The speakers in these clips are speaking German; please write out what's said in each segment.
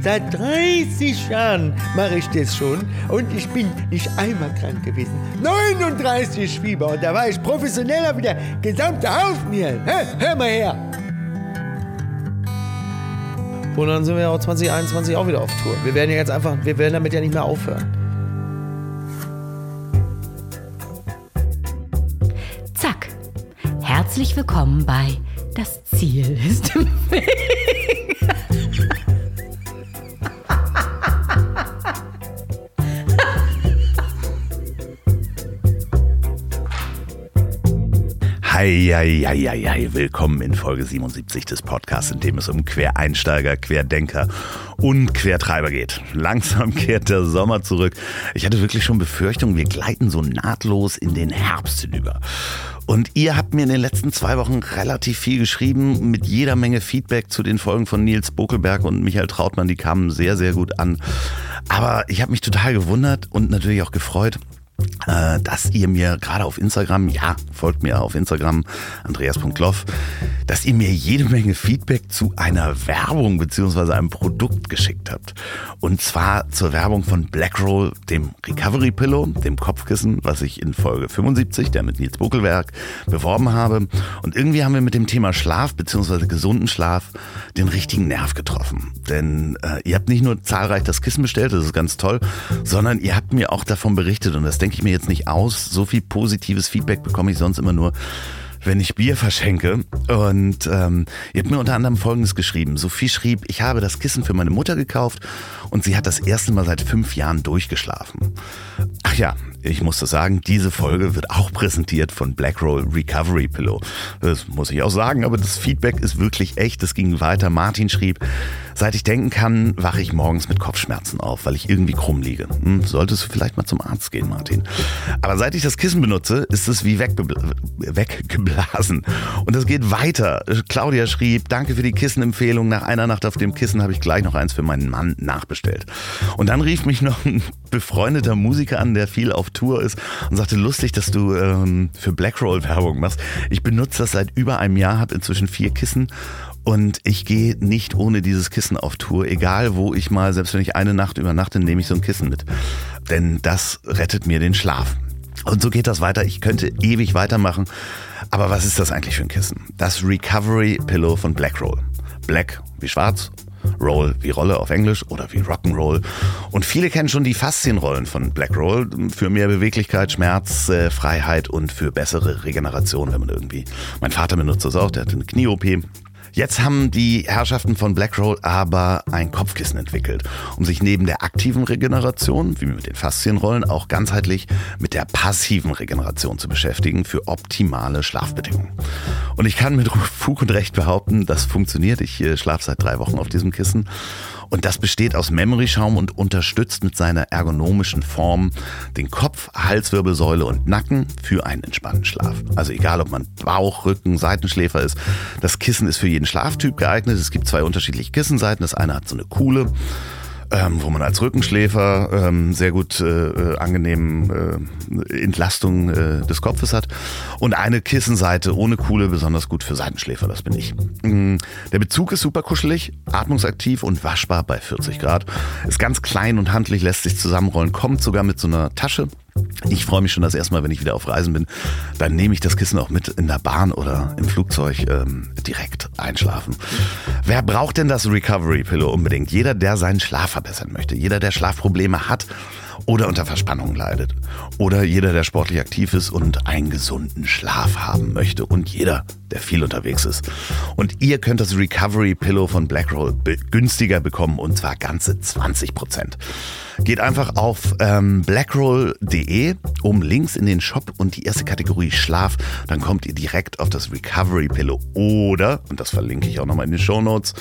Seit 30 Jahren mache ich das schon und ich bin nicht einmal krank gewesen. 39 Fieber und da war ich professioneller wie der gesamte Haufen hier. Hä? Hör mal her. Und dann sind wir auch 2021 auch wieder auf Tour. Wir werden ja jetzt einfach, wir werden damit ja nicht mehr aufhören. Zack. Herzlich willkommen bei Das Ziel ist im Weg. Hei, hei, hei, hei. Willkommen in Folge 77 des Podcasts, in dem es um Quereinsteiger, Querdenker und Quertreiber geht. Langsam kehrt der Sommer zurück. Ich hatte wirklich schon Befürchtungen, wir gleiten so nahtlos in den Herbst hinüber. Und ihr habt mir in den letzten zwei Wochen relativ viel geschrieben, mit jeder Menge Feedback zu den Folgen von Nils Bokelberg und Michael Trautmann. Die kamen sehr, sehr gut an. Aber ich habe mich total gewundert und natürlich auch gefreut, äh, dass ihr mir gerade auf Instagram, ja, folgt mir auf Instagram, andreas.loff, dass ihr mir jede Menge Feedback zu einer Werbung beziehungsweise einem Produkt geschickt habt. Und zwar zur Werbung von Blackroll, dem Recovery Pillow, dem Kopfkissen, was ich in Folge 75, der mit Nils Buckelberg, beworben habe. Und irgendwie haben wir mit dem Thema Schlaf beziehungsweise gesunden Schlaf den richtigen Nerv getroffen. Denn äh, ihr habt nicht nur zahlreich das Kissen bestellt, das ist ganz toll, sondern ihr habt mir auch davon berichtet und das denke ich mir jetzt nicht aus. So viel positives Feedback bekomme ich sonst immer nur wenn ich Bier verschenke. Und ähm, ihr habt mir unter anderem Folgendes geschrieben. Sophie schrieb, ich habe das Kissen für meine Mutter gekauft und sie hat das erste Mal seit fünf Jahren durchgeschlafen. Ach ja, ich muss das sagen, diese Folge wird auch präsentiert von Blackroll Recovery Pillow. Das muss ich auch sagen, aber das Feedback ist wirklich echt. Es ging weiter. Martin schrieb, seit ich denken kann, wache ich morgens mit Kopfschmerzen auf, weil ich irgendwie krumm liege. Hm, solltest du vielleicht mal zum Arzt gehen, Martin. Aber seit ich das Kissen benutze, ist es wie weggeblasen. Und es geht weiter. Claudia schrieb, danke für die Kissenempfehlung. Nach einer Nacht auf dem Kissen habe ich gleich noch eins für meinen Mann nachbestellt. Und dann rief mich noch ein befreundeter Musiker an, der viel auf Tour ist und sagte, lustig, dass du ähm, für Blackroll Werbung machst. Ich benutze das seit über einem Jahr, habe inzwischen vier Kissen und ich gehe nicht ohne dieses Kissen auf Tour, egal wo ich mal, selbst wenn ich eine Nacht übernachte, nehme ich so ein Kissen mit. Denn das rettet mir den Schlaf. Und so geht das weiter. Ich könnte ewig weitermachen. Aber was ist das eigentlich für ein Kissen? Das Recovery Pillow von Blackroll. Black wie schwarz Roll wie Rolle auf Englisch oder wie Rock'n'Roll. Und viele kennen schon die Faszienrollen von Black Roll für mehr Beweglichkeit, Schmerz, äh, Freiheit und für bessere Regeneration, wenn man irgendwie. Mein Vater benutzt das auch, der hat eine Knie-OP. Jetzt haben die Herrschaften von Blackroll aber ein Kopfkissen entwickelt, um sich neben der aktiven Regeneration, wie mit den Faszienrollen, auch ganzheitlich mit der passiven Regeneration zu beschäftigen für optimale Schlafbedingungen. Und ich kann mit Fug und Recht behaupten, das funktioniert. Ich äh, schlafe seit drei Wochen auf diesem Kissen und das besteht aus Memory-Schaum und unterstützt mit seiner ergonomischen Form den Kopf, Halswirbelsäule und Nacken für einen entspannten Schlaf. Also egal, ob man Bauch, Rücken, Seitenschläfer ist, das Kissen ist für jeden Schlaftyp geeignet. Es gibt zwei unterschiedliche Kissenseiten. Das eine hat so eine coole ähm, wo man als Rückenschläfer ähm, sehr gut äh, äh, angenehm äh, Entlastung äh, des Kopfes hat. Und eine Kissenseite ohne Kuhle, besonders gut für Seitenschläfer, das bin ich. Mm, der Bezug ist super kuschelig, atmungsaktiv und waschbar bei 40 Grad. Ist ganz klein und handlich, lässt sich zusammenrollen, kommt sogar mit so einer Tasche ich freue mich schon das erste Mal, wenn ich wieder auf Reisen bin. Dann nehme ich das Kissen auch mit in der Bahn oder im Flugzeug ähm, direkt einschlafen. Wer braucht denn das Recovery Pillow unbedingt? Jeder, der seinen Schlaf verbessern möchte. Jeder, der Schlafprobleme hat oder unter Verspannung leidet. Oder jeder, der sportlich aktiv ist und einen gesunden Schlaf haben möchte. Und jeder, der viel unterwegs ist. Und ihr könnt das Recovery Pillow von Blackroll günstiger bekommen und zwar ganze 20 Prozent. Geht einfach auf ähm, blackroll.de, um Links in den Shop und die erste Kategorie Schlaf. Dann kommt ihr direkt auf das Recovery Pillow. Oder, und das verlinke ich auch nochmal in den Show Notes,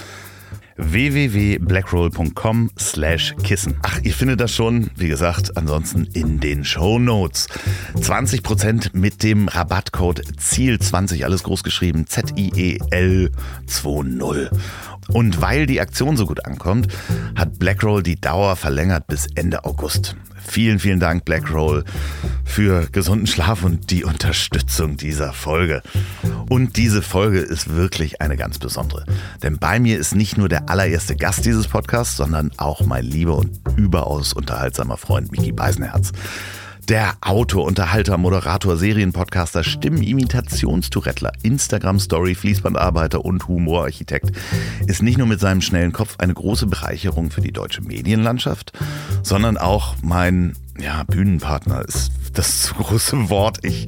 www.blackroll.com slash Kissen. Ach, ihr findet das schon, wie gesagt, ansonsten in den Show Notes. 20% mit dem Rabattcode ZIEL20, alles groß geschrieben, Z-I-E-L 20. Und weil die Aktion so gut ankommt, hat Blackroll die Dauer verlängert bis Ende August. Vielen, vielen Dank, Blackroll, für gesunden Schlaf und die Unterstützung dieser Folge. Und diese Folge ist wirklich eine ganz besondere. Denn bei mir ist nicht nur der der allererste Gast dieses Podcasts, sondern auch mein lieber und überaus unterhaltsamer Freund Mickey Beisenherz. Der Autor, Unterhalter, Moderator, Serienpodcaster, Stimmenimitationstourettler, Instagram-Story, Fließbandarbeiter und Humorarchitekt ist nicht nur mit seinem schnellen Kopf eine große Bereicherung für die deutsche Medienlandschaft, sondern auch mein ja, Bühnenpartner ist das zu große Wort. Ich,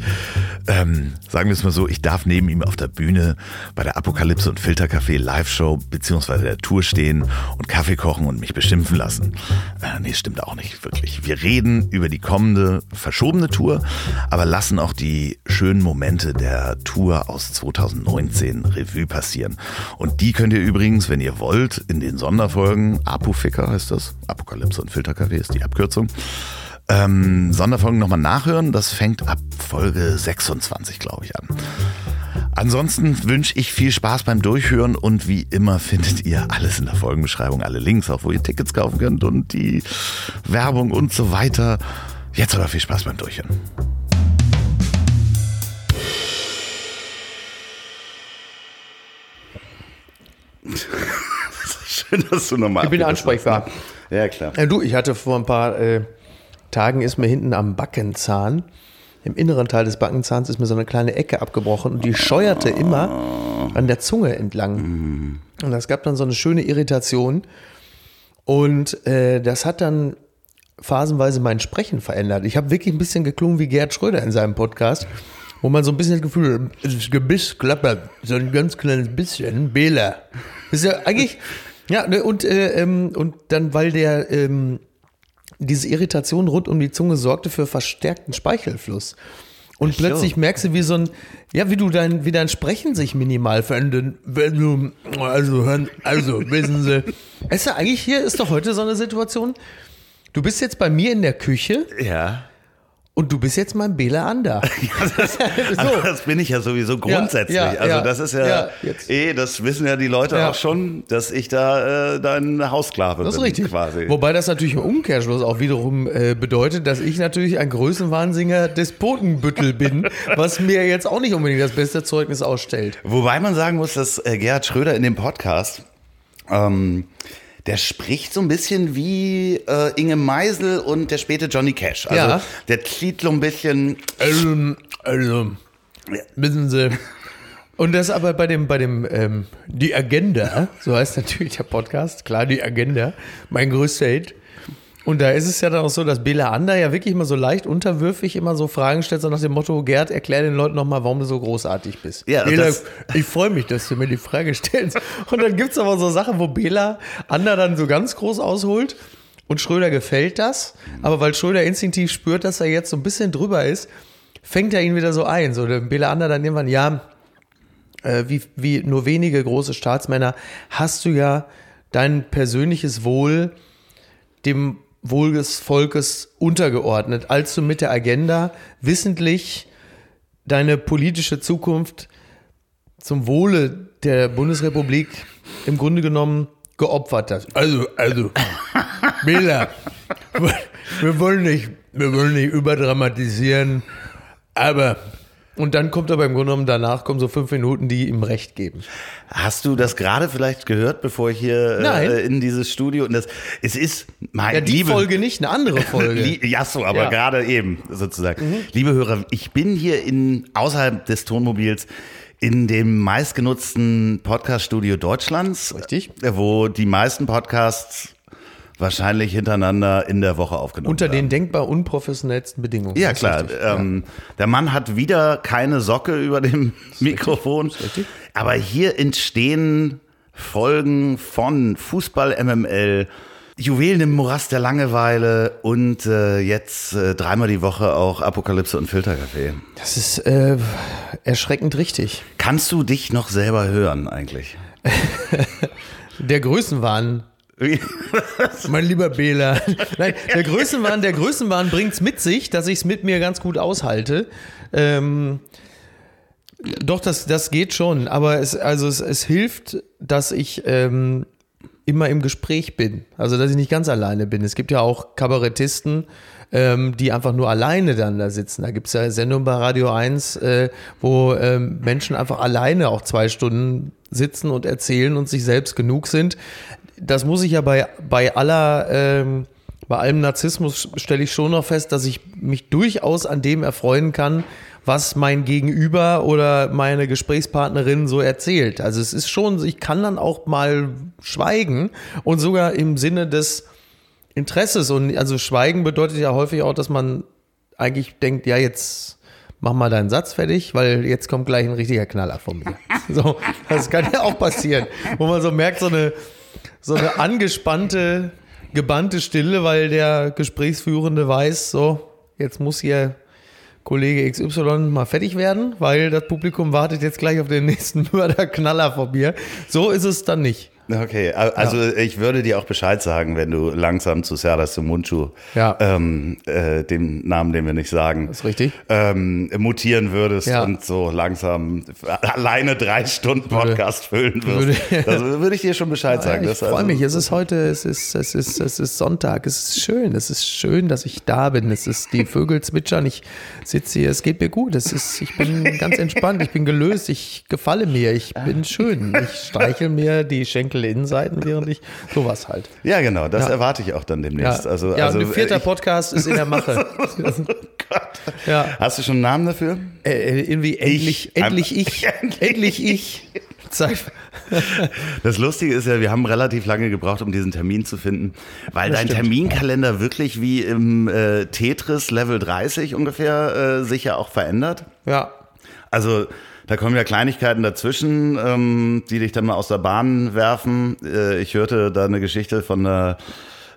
ähm, sagen wir es mal so, ich darf neben ihm auf der Bühne bei der Apokalypse und Filtercafé Live-Show beziehungsweise der Tour stehen und Kaffee kochen und mich beschimpfen lassen. Äh, nee, stimmt auch nicht wirklich. Wir reden über die kommende verschobene Tour, aber lassen auch die schönen Momente der Tour aus 2019 Revue passieren. Und die könnt ihr übrigens, wenn ihr wollt, in den Sonderfolgen, Apoficker heißt das, Apokalypse und Filtercafé ist die Abkürzung, ähm, Sonderfolgen nochmal nachhören. Das fängt ab Folge 26, glaube ich, an. Ansonsten wünsche ich viel Spaß beim Durchhören und wie immer findet ihr alles in der Folgenbeschreibung, alle Links, auch wo ihr Tickets kaufen könnt und die Werbung und so weiter. Jetzt aber viel Spaß beim Durchhören. Schön, dass du nochmal Ich bin ansprechbar. Ja, klar. Ja, du, ich hatte vor ein paar äh, Tagen ist mir hinten am Backenzahn, im inneren Teil des Backenzahns ist mir so eine kleine Ecke abgebrochen und die scheuerte immer an der Zunge entlang. Und das gab dann so eine schöne Irritation. Und äh, das hat dann phasenweise mein Sprechen verändert. Ich habe wirklich ein bisschen geklungen wie Gerd Schröder in seinem Podcast, wo man so ein bisschen das Gefühl das Gebiss klappert, so ein ganz kleines bisschen, Bela. Ist ja eigentlich, ja, ne, und, äh, ähm, und dann, weil der, ähm, diese Irritation rund um die Zunge sorgte für verstärkten Speichelfluss. Und plötzlich merkst du, wie so ein, ja, wie du dein, wie dein Sprechen sich minimal verändert. Wenn du, also hören, also wissen Sie. Weißt du, eigentlich hier ist doch heute so eine Situation. Du bist jetzt bei mir in der Küche Ja. Und du bist jetzt mein Bela Ander. Also das bin ich ja sowieso grundsätzlich. ja, also ja. das ist ja, Ja, eh, das wissen ja die Leute Ja. auch schon, dass ich da äh, dein Hausklave Das ist bin richtig. quasi. Wobei das natürlich im Umkehrschluss auch wiederum äh, bedeutet, dass ich natürlich ein Größenwahnsinniger Despotenbüttel bin, was mir jetzt auch nicht unbedingt das beste Zeugnis ausstellt. Wobei man sagen muss, dass äh, Gerhard Schröder in dem Podcast, ähm, der spricht so ein bisschen wie äh, Inge Meisel und der späte Johnny Cash. Also Ja. der klingt so ein bisschen, Also, also, wissen Sie. Und das aber bei dem, bei dem, ähm, die Agenda, so heißt natürlich der Podcast, klar, die Agenda, mein größter Hit. Und da ist es ja dann auch so, dass Bela Ander ja wirklich immer so leicht unterwürfig immer so Fragen stellt, so nach dem Motto, Gerd, erklär den Leuten nochmal, warum du so großartig bist. Ja, Bela, ich freue mich, dass du mir die Frage stellst. Und dann gibt's aber so Sachen, wo Bela Ander dann so ganz groß ausholt und Schröder gefällt das. Aber weil Schröder instinktiv spürt, dass er jetzt so ein bisschen drüber ist, fängt er ihn wieder so ein. So, der Bela Ander dann irgendwann, ja, äh, wie, wie nur wenige große Staatsmänner hast du ja dein persönliches Wohl dem Wohl des Volkes untergeordnet, als du mit der Agenda wissentlich deine politische Zukunft zum Wohle der Bundesrepublik im Grunde genommen geopfert hast. Also, also, Bela, wir wollen nicht, wir wollen nicht überdramatisieren, aber und dann kommt aber im Grunde genommen danach kommen so fünf Minuten, die ihm Recht geben. hast du das gerade vielleicht gehört, bevor ich hier äh, in dieses Studio und das, es ist, mein Ja, die liebe, Folge nicht, eine andere Folge. Ja, so, aber Ja. Mhm. gerade eben sozusagen. Liebe Hörer, ich bin hier in außerhalb des Tonmobils in dem meistgenutzten Podcast-Studio Deutschlands. Richtig. äh, Wo die meisten Podcasts wahrscheinlich hintereinander in der Woche aufgenommen Unter werden. den denkbar unprofessionellsten Bedingungen. Ja, klar. richtig. Ähm, Der Mann hat wieder keine Socke über dem Mikrofon. richtig. Aber hier entstehen Folgen von Fußball MML, Juwelen im Morast der Langeweile und äh, jetzt äh, dreimal die Woche auch Apokalypse und Filterkaffee. Das ist äh, erschreckend richtig. Kannst du dich noch selber hören eigentlich? Der Größenwahn, mein lieber Bela. Nein, der Größenwahn, der Größenwahn bringt's mit sich, dass ich es mit mir ganz gut aushalte. Ähm, doch, das, das geht schon, aber es, also es, es hilft, dass ich ähm, immer im Gespräch bin. Also, dass ich nicht ganz alleine bin. Es gibt ja auch Kabarettisten, ähm, die einfach nur alleine dann da sitzen. Da gibt's ja Sendungen bei Radio 1, äh, wo ähm, Menschen einfach alleine auch zwei Stunden sitzen und erzählen und sich selbst genug sind. Das muss ich ja bei, bei aller, ähm, bei allem Narzissmus stelle ich schon noch fest, dass ich mich durchaus an dem erfreuen kann, was mein Gegenüber oder meine Gesprächspartnerin so erzählt. Also es ist schon, ich kann dann auch mal schweigen und sogar im Sinne des Interesses und also Schweigen bedeutet ja häufig auch, dass man eigentlich denkt, ja jetzt mach mal deinen Satz fertig, weil jetzt kommt gleich ein richtiger Knaller von mir. So, das kann ja auch passieren, wo man so merkt, so eine, so eine angespannte, gebannte Stille, weil der Gesprächsführende weiß, so, jetzt muss hier Kollege XY mal fertig werden, weil das Publikum wartet jetzt gleich auf den nächsten Mörderknaller von mir. So ist es dann nicht. Okay, also ja. ich würde dir auch Bescheid sagen, wenn du langsam zu Serda Sumunchu, ja. ähm, äh, dem Namen, den wir nicht sagen, das ist richtig, ähm, mutieren würdest ja. und so langsam alleine drei Stunden Podcast würde, füllen würdest. Würde, das würde ich dir schon Bescheid sagen. ich freue also, mich. Es ist heute, es ist, es ist, es ist Sonntag. Es ist schön. Es ist schön, dass ich da bin. Es ist die Vögel zwitschern. Ich sitze hier. Es geht mir gut. Es ist, ich bin ganz entspannt. Ich bin gelöst. Ich gefalle mir. Ich bin schön. Ich streichel mir die Schenkel dunkle Innenseiten, während ich sowas halt. Ja, genau, das ja. erwarte ich auch dann demnächst. Ja, also, ja also, ein vierter ich, Podcast ist in der Mache. oh ja. Hast du schon einen Namen dafür? Äh, äh irgendwie endlich, ich, endlich ich, endlich ich. Das Lustige ist ja, wir haben relativ lange gebraucht, um diesen Termin zu finden, weil das dein stimmt. Terminkalender wirklich wie im äh, Tetris Level 30 ungefähr äh, sich ja auch verändert. Ja. Also da kommen ja Kleinigkeiten dazwischen, ähm, die dich dann mal aus der Bahn werfen. Äh, ich hörte da eine Geschichte von einer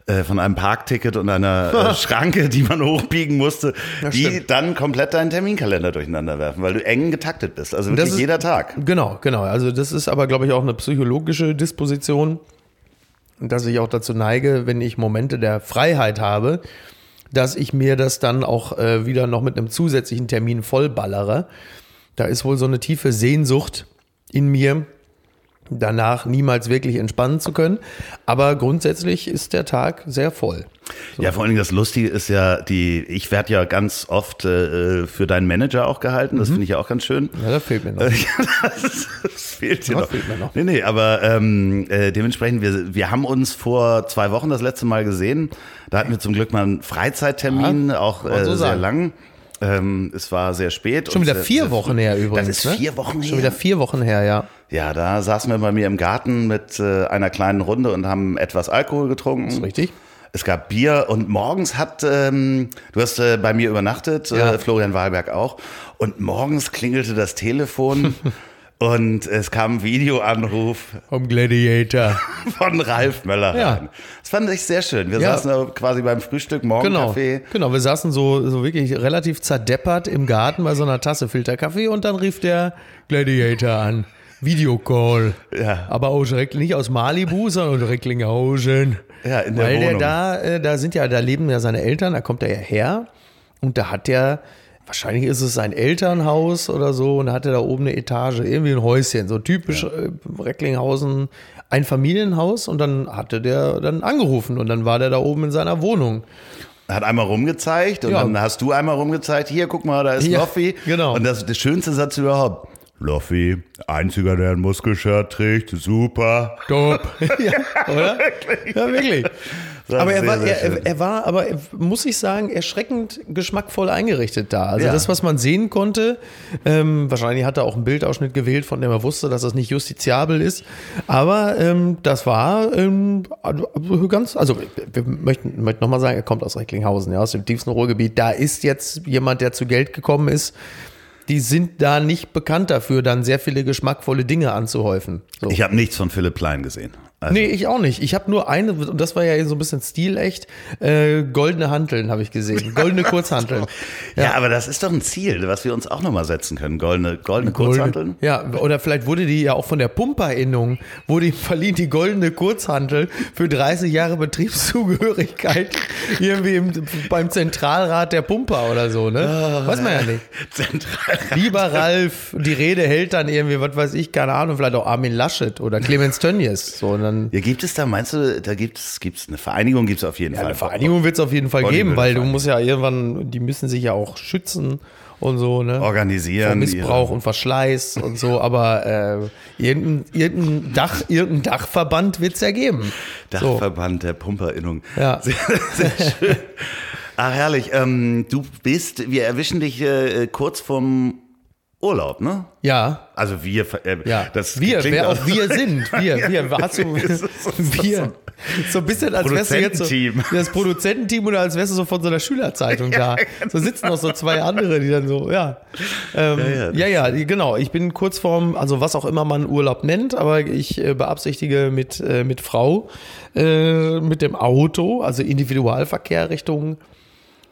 äh, von einem Parkticket und einer äh, Schranke, die man hochbiegen musste, ja, die stimmt. dann komplett deinen Terminkalender durcheinander werfen, weil du eng getaktet bist. Also wirklich ist, jeder Tag. Genau, genau. Also das ist aber, glaube ich, auch eine psychologische Disposition, dass ich auch dazu neige, wenn ich Momente der Freiheit habe, dass ich mir das dann auch äh, wieder noch mit einem zusätzlichen Termin vollballere. Da ist wohl so eine tiefe Sehnsucht in mir, danach niemals wirklich entspannen zu können. Aber grundsätzlich ist der Tag sehr voll. So. Ja, vor allen Dingen das Lustige ist ja, die, ich werde ja ganz oft äh, für deinen Manager auch gehalten. Das mhm. finde ich ja auch ganz schön. Ja, da fehlt mir noch. das, das, fehlt dir noch. Fehlt mir noch. Nee, nee, aber ähm, äh, dementsprechend, wir, wir haben uns vor zwei Wochen das letzte Mal gesehen. Da hatten wir zum Glück mal einen Freizeittermin, ja, auch äh, so sehr lang. Ähm, es war sehr spät. Schon wieder vier sehr, Wochen her übrigens. Das ist ne? vier Wochen her. Schon wieder vier Wochen her, ja. Ja, da saßen wir bei mir im Garten mit äh, einer kleinen Runde und haben etwas Alkohol getrunken. Das ist richtig. Es gab Bier und morgens hat, ähm, du hast äh, bei mir übernachtet, ja. äh, Florian Wahlberg auch. Und morgens klingelte das Telefon Und es kam ein Videoanruf. Vom Gladiator. Von Ralf Möller ja. rein. Das fand ich sehr schön. Wir ja. saßen quasi beim Frühstück, Morgenkaffee. Genau. genau, wir saßen so, so wirklich relativ zerdeppert im Garten bei so einer Tasse Filterkaffee und dann rief der Gladiator an. Videocall. Ja. Aber auch direkt nicht aus Malibu, sondern Recklinghausen. Ja, in der Weil Wohnung. der da, äh, da sind ja, da leben ja seine Eltern, da kommt er ja her. Und da hat der wahrscheinlich ist es sein Elternhaus oder so und hatte da oben eine Etage, irgendwie ein Häuschen, so typisch ja. Äh, Recklinghausen, ein Familienhaus und dann hatte der dann angerufen und dann war der da oben in seiner Wohnung. Hat einmal rumgezeigt und ja. dann hast du einmal rumgezeigt, hier, guck mal, da ist ja, Loffi. Genau. Und das, der schönste Satz überhaupt. Loffi, einziger, der ein Muskelshirt trägt, super. Top. ja, oder? Ja, wirklich. Aber er, war, er, er, war, aber muss ich sagen, erschreckend geschmackvoll eingerichtet da. Also ja. das, was man sehen konnte, ähm, wahrscheinlich hat er auch einen Bildausschnitt gewählt, von dem er wusste, dass das nicht justiziabel ist. Aber ähm, das war ähm, ganz, also wir möchten, möchten nochmal sagen, er kommt aus Recklinghausen, ja, aus dem tiefsten Ruhrgebiet. Da ist jetzt jemand, der zu Geld gekommen ist, die sind da nicht bekannt dafür, dann sehr viele geschmackvolle Dinge anzuhäufen. So. Ich habe nichts von Philipp Klein gesehen. Also. Nee, ich auch nicht. Ich habe nur eine, und das war ja so ein bisschen stilecht, äh, goldene Hanteln habe ich gesehen. Goldene Kurzhanteln. ja. ja. aber das ist doch ein Ziel, was wir uns auch nochmal setzen können. Goldene, goldene Kurzhanteln. Ja, oder vielleicht wurde die ja auch von der Pumper-Innung, wurde ihm verliehen die goldene Kurzhantel für 30 Jahre Betriebszugehörigkeit irgendwie im, beim Zentralrat der Pumper oder so, ne? Oh, weiß man ja nicht. Zentralrat. Lieber Ralf, die Rede hält dann irgendwie, was weiß ich, keine Ahnung, vielleicht auch Armin Laschet oder Clemens Tönnies. So, und dann. Ja, gibt es da, meinst du, da gibt es gibt's eine Vereinigung, gibt es auf jeden Ja, Fall. eine Vereinigung wird es auf jeden Fall geben, weil du musst ja irgendwann, die müssen sich ja auch schützen und so, ne? Vor Organisieren. Missbrauch und Verschleiß und so, aber äh, irgendein, irgendein, Dach, irgendein Dachverband wird es ja geben. ihre So. Dachverband der Pumperinnung. Ja. Sehr, sehr schön. Ach, herrlich. Ähm, du bist, wir erwischen dich äh, kurz vorm Urlaub, ne? Ja, Also wir, äh, ja. das wir, wer auch wir sind. Wir, Ja, wir. Hast du, wir. So ein bisschen, als wärst du jetzt so, das Produzententeam oder als wärst du so von so einer Schülerzeitung da. So sitzen noch so zwei andere, die dann so, ja. Ähm, ja, ja, genau. Ich bin kurz vorm, also was auch immer man Urlaub nennt, aber ich äh, beabsichtige mit, äh, mit Frau, äh, mit dem Auto, also Individualverkehr Richtung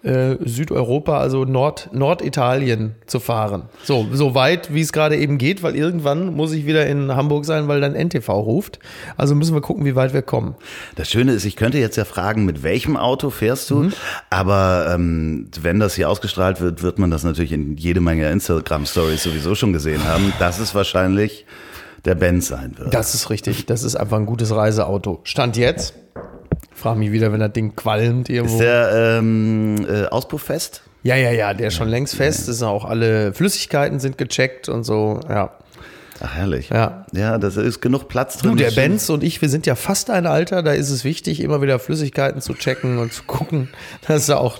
äh, Südeuropa, also Nord, Norditalien zu fahren. So, so weit, wie es gerade eben geht, weil irgendwann muss ich wieder in Hamburg sein, weil dann NTV ruft. Also müssen wir gucken, wie weit wir kommen. Das Schöne ist, ich könnte jetzt ja fragen, mit welchem Auto fährst du? Mhm. Aber ähm, wenn das hier ausgestrahlt wird, wird man das natürlich in jede Menge Instagram-Stories sowieso schon gesehen haben, dass es wahrscheinlich der Benz sein wird. Das ist richtig. Das ist einfach ein gutes Reiseauto. Stand jetzt. Frag mich wieder, wenn das Ding qualmt irgendwo. ist der ähm, äh, auspufffest? ja, ja, ja, der ist schon längst fest. Es sind auch alle Flüssigkeiten sind gecheckt und so. Ja. Ach, herrlich. Ja. Ja, da ist genug Platz drin. Du, der Das. Benz und ich, wir sind ja fast ein Alter, da ist es wichtig, immer wieder Flüssigkeiten zu checken und zu gucken, dass da auch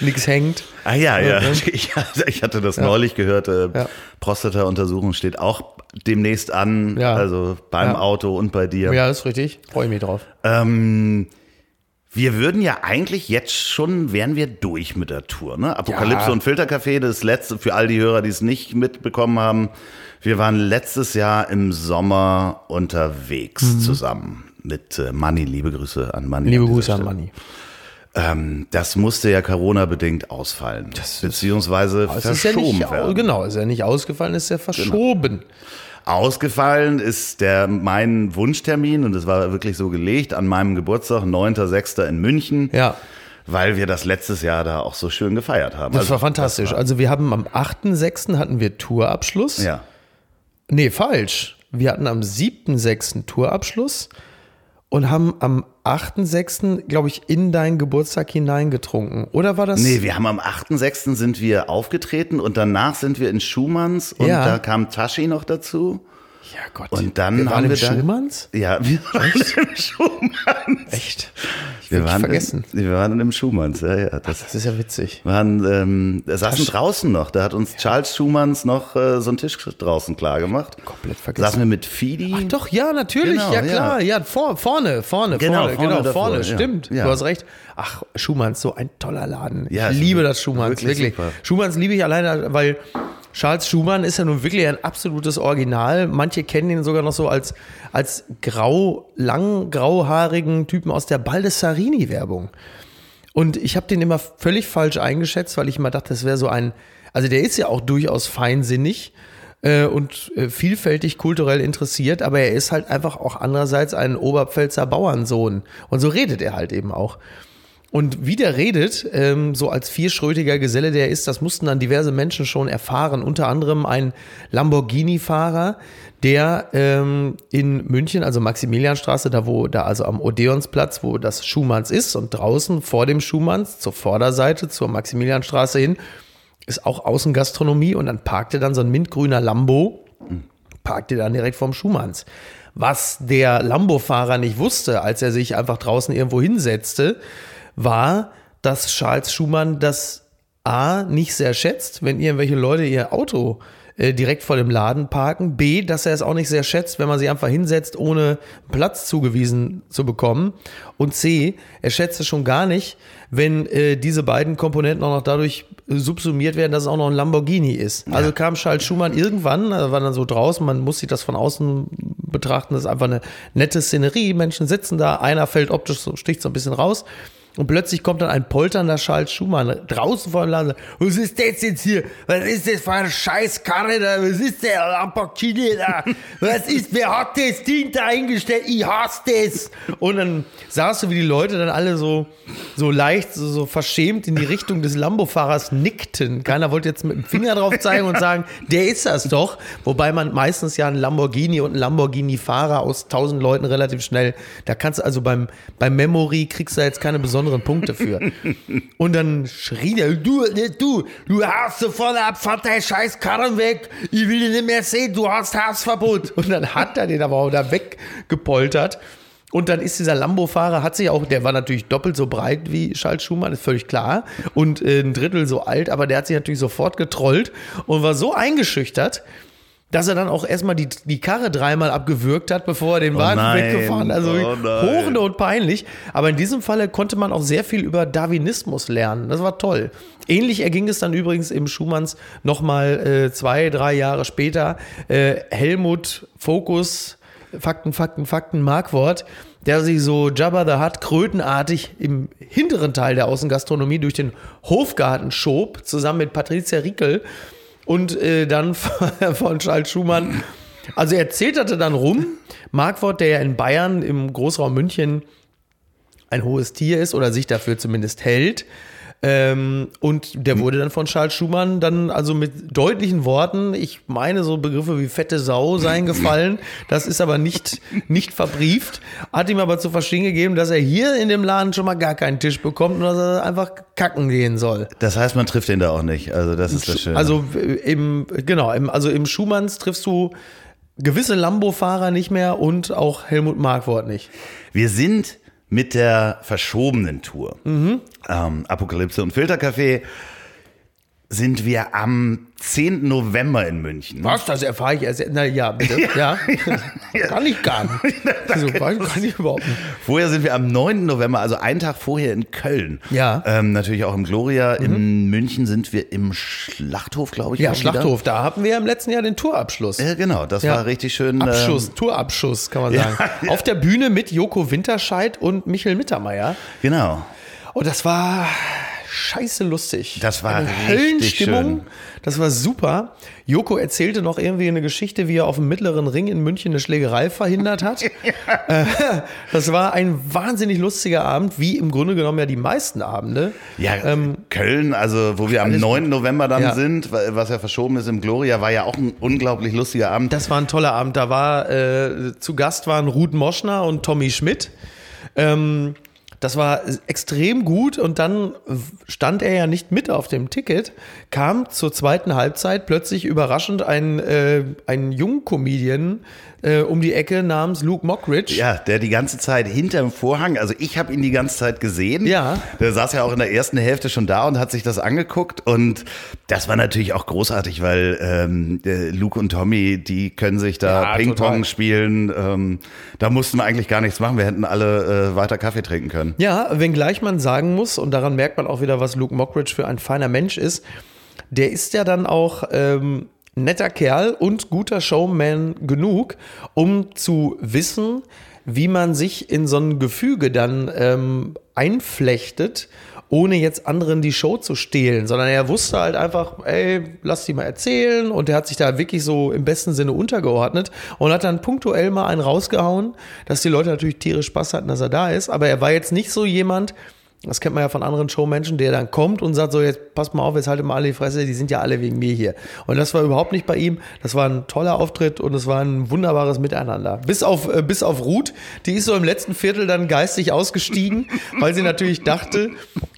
nichts hängt. Ah ja, ja. Ja? Ich, ich hatte das neulich gehört. Äh, Ja. Prostata-Untersuchung steht auch demnächst an. Ja. Also beim Ja. Auto und bei dir. Ja, ist richtig. Freue mich drauf. Ähm, wir würden ja eigentlich jetzt schon, wären wir durch mit der Tour. Ne? Apokalypse Ja. und Filtercafé, das letzte für all die Hörer, die es nicht mitbekommen haben. Wir waren letztes Jahr im Sommer unterwegs Mhm. zusammen mit äh, Manni. Liebe Grüße an Manni. Liebe dieser Grüße an Stelle. Manni. Ähm, das musste ja Corona-bedingt ausfallen. beziehungsweise Es ist ja verschoben nicht, werden. genau, ist ja nicht ausgefallen, ist ja verschoben. Ausgefallen ist der mein Wunschtermin und es war wirklich so gelegt an meinem Geburtstag, 9.6. in München. Ja, Weil wir das letztes Jahr da auch so schön gefeiert haben. das Also, war fantastisch. Also wir haben am 8.6. hatten wir Tourabschluss. Ja. Nee, falsch. Wir hatten am 7.6. Tourabschluss und haben am 8.6., glaube ich, in deinen Geburtstag hineingetrunken. Oder war das? Nee, wir haben am 8.6. sind wir aufgetreten und danach sind wir in Schumanns und Ja. da kam Tashi noch dazu. Ja Gott. Und dann wir waren haben im wir da- Schumanns? Ja, wir waren im Schumanns. Echt? Ich Wir waren, vergessen. In, wir waren im Schumanns, ja, ja. Das Das ist ja witzig. waren, ähm, wir saßen draußen noch. Da hat uns Charles Schumanns noch äh, so einen Tisch draußen klar gemacht. Komplett vergessen. Saßen wir mit Fidi. Ach doch, ja, natürlich, Genau, ja klar, ja, vor, vorne, vorne, Genau, vorne, vorne genau, vorne, ja. stimmt, Ja. du hast recht. Ach, Schumanns, so ein toller Laden. Ja, ich liebe das Schumanns, wirklich wirklich. Schumanns liebe ich alleine, weil Charles Schumann ist ja nun wirklich ein absolutes Original. Manche kennen ihn sogar noch so als, als grau, lang, grauhaarigen Typen aus der Baldessarini-Werbung. Und ich habe den immer völlig falsch eingeschätzt, weil ich immer dachte, das wäre so ein, also der ist ja auch durchaus feinsinnig äh, und äh, vielfältig kulturell interessiert, aber er ist halt einfach auch andererseits ein Oberpfälzer Bauernsohn. Und so redet er halt eben auch. Und wie der redet, ähm, so als vierschrötiger Geselle der ist, das mussten dann diverse Menschen schon erfahren. Unter anderem ein Lamborghini-Fahrer, der ähm, in München, also Maximilianstraße, da wo, da also am Odeonsplatz, wo das Schumanns ist und draußen vor dem Schumanns zur Vorderseite zur Maximilianstraße hin, ist auch Außengastronomie und dann parkte dann so ein mintgrüner Lambo, parkte dann direkt vorm Schumanns. Was der Lambo-Fahrer nicht wusste, als er sich einfach draußen irgendwo hinsetzte, war, dass Charles Schumann das A nicht sehr schätzt, wenn irgendwelche Leute ihr Auto äh, direkt vor dem Laden parken. B, dass er es auch nicht sehr schätzt, wenn man sich einfach hinsetzt, ohne Platz zugewiesen zu bekommen. Und C, er schätzt es schon gar nicht, wenn äh, diese beiden Komponenten auch noch dadurch subsumiert werden, dass es auch noch ein Lamborghini ist. Also kam Charles Schumann irgendwann, also war dann so draußen, man muss sich das von außen betrachten, das ist einfach eine nette Szenerie, Menschen sitzen da, einer fällt optisch, so, sticht so ein bisschen raus. Und plötzlich kommt dann ein polternder Charles Schumann draußen vor dem Laden. Was ist das jetzt hier? Was ist das für eine Scheißkarre da? Was ist der Lamborghini da? Was ist, wer hat das Ding da eingestellt? Ich hasse das. Und dann sahst du, wie die Leute dann alle so, so leicht, so, so verschämt in die Richtung des Lambo-Fahrers nickten. Keiner wollte jetzt mit dem Finger drauf zeigen und sagen, der ist das doch. Wobei man meistens ja einen Lamborghini und einen Lamborghini-Fahrer aus tausend Leuten relativ schnell, da kannst du also beim, beim Memory kriegst du jetzt keine besonderen Punkte für. Und dann schrie der, du, ne, du, du hast sofort ab, fahr scheiß Karren weg, ich will dich nicht mehr sehen, du hast Hausverbot. Und dann hat er den aber auch da weggepoltert. Und dann ist dieser Lambo-Fahrer, hat sich auch, der war natürlich doppelt so breit wie Charles Schumann, ist völlig klar. Und äh, ein Drittel so alt, aber der hat sich natürlich sofort getrollt und war so eingeschüchtert, dass er dann auch erstmal die, die Karre dreimal abgewürgt hat, bevor er den Wagen nein, weggefahren hat. Also oh nein. hochnot peinlich. Aber in diesem Falle konnte man auch sehr viel über Darwinismus lernen. Das war toll. Ähnlich erging es dann übrigens im Schumanns nochmal äh, zwei, drei Jahre später. Äh, Helmut Fokus, Fakten, Fakten, Fakten, Markwort, der sich so Jabba the Hutt krötenartig im hinteren Teil der Außengastronomie durch den Hofgarten schob, zusammen mit Patricia Rickel und äh, dann von Charles Schumann. Also er zeterte dann rum. Markwort, der ja in Bayern im Großraum München ein hohes Tier ist oder sich dafür zumindest hält. Ähm, und der wurde dann von Charles Schumann dann also mit deutlichen Worten, ich meine so Begriffe wie fette Sau seien gefallen, das ist aber nicht, nicht verbrieft, hat ihm aber zu verstehen gegeben, dass er hier in dem Laden schon mal gar keinen Tisch bekommt und dass er einfach kacken gehen soll. Das heißt, man trifft ihn da auch nicht. Also das ist das Schöne. Also äh, im, genau, im, also im Schumanns triffst du gewisse Lambo-Fahrer nicht mehr und auch Helmut Markwort nicht. Wir sind mit der verschobenen Tour Mhm. ähm, Apokalypse und Filtercafé sind wir am 10. November in München. Was? Das erfahre ich erst. Na ja, bitte. Ja. Kann ich gar nicht. Also, kann ich überhaupt nicht. Vorher sind wir am 9. November, also einen Tag vorher in Köln. Ja. Mhm. Ähm, natürlich auch im Gloria. In München sind wir im Schlachthof, glaube ich. Ja, auch wieder. Schlachthof, da hatten wir im letzten Jahr den Tourabschluss. Ja, genau, das Ja. war richtig schön. Abschuss, ähm, Tourabschuss, kann man Ja, sagen. ja. Auf der Bühne mit Joko Winterscheid und Michel Mittermeier. genau. Und das war scheiße lustig. Das war Eine richtig Höllenstimmung. schön. Das war super. Joko erzählte noch irgendwie eine Geschichte, wie er auf dem mittleren Ring in München eine Schlägerei verhindert hat. Äh, das war ein wahnsinnig lustiger Abend, wie im Grunde genommen ja die meisten Abende. Ja, Köln, also wo wir am 9. November dann Ähm, Ja. sind, wa- was ja verschoben ist im Gloria, war ja auch ein unglaublich lustiger Abend. Das war ein toller Abend. Da war äh, zu Gast waren Ruth Moschner und Tommy Schmidt. Ähm, das war extrem gut und dann stand er ja nicht mit auf dem Ticket, kam zur zweiten Halbzeit plötzlich überraschend ein, äh, ein Jungcomedian äh, um die Ecke namens Luke Mockridge. Ja, der die ganze Zeit hinterm Vorhang, also ich habe ihn die ganze Zeit gesehen. Ja. Der saß ja auch in der ersten Hälfte schon da und hat sich das angeguckt. Und das war natürlich auch großartig, weil ähm, äh, Luke und Tommy, die können sich da Ja, Ping-Pong spielen. Ähm, da mussten wir eigentlich gar nichts machen. Wir hätten alle äh, weiter Kaffee trinken können. Ja, wenngleich man sagen muss, und daran merkt man auch wieder, was Luke Mockridge für ein feiner Mensch ist, der ist ja dann auch ähm, netter Kerl und guter Showman genug, um zu wissen, wie man sich in so ein Gefüge dann ähm, einflechtet, ohne jetzt anderen die Show zu stehlen, sondern er wusste halt einfach, ey, lass die mal erzählen und er hat sich da wirklich so im besten Sinne untergeordnet und hat dann punktuell mal einen rausgehauen, dass die Leute natürlich tierisch Spaß hatten, dass er da ist, aber er war jetzt nicht so jemand, das kennt man ja von anderen Showmenschen, der dann kommt und sagt so, jetzt passt mal auf, jetzt haltet mal alle die Fresse, die sind ja alle wegen mir hier. Und das war überhaupt nicht bei ihm. Das war ein toller Auftritt und es war ein wunderbares Miteinander. Bis auf, äh, bis auf Ruth, die ist so im letzten Viertel dann geistig ausgestiegen, weil sie natürlich dachte,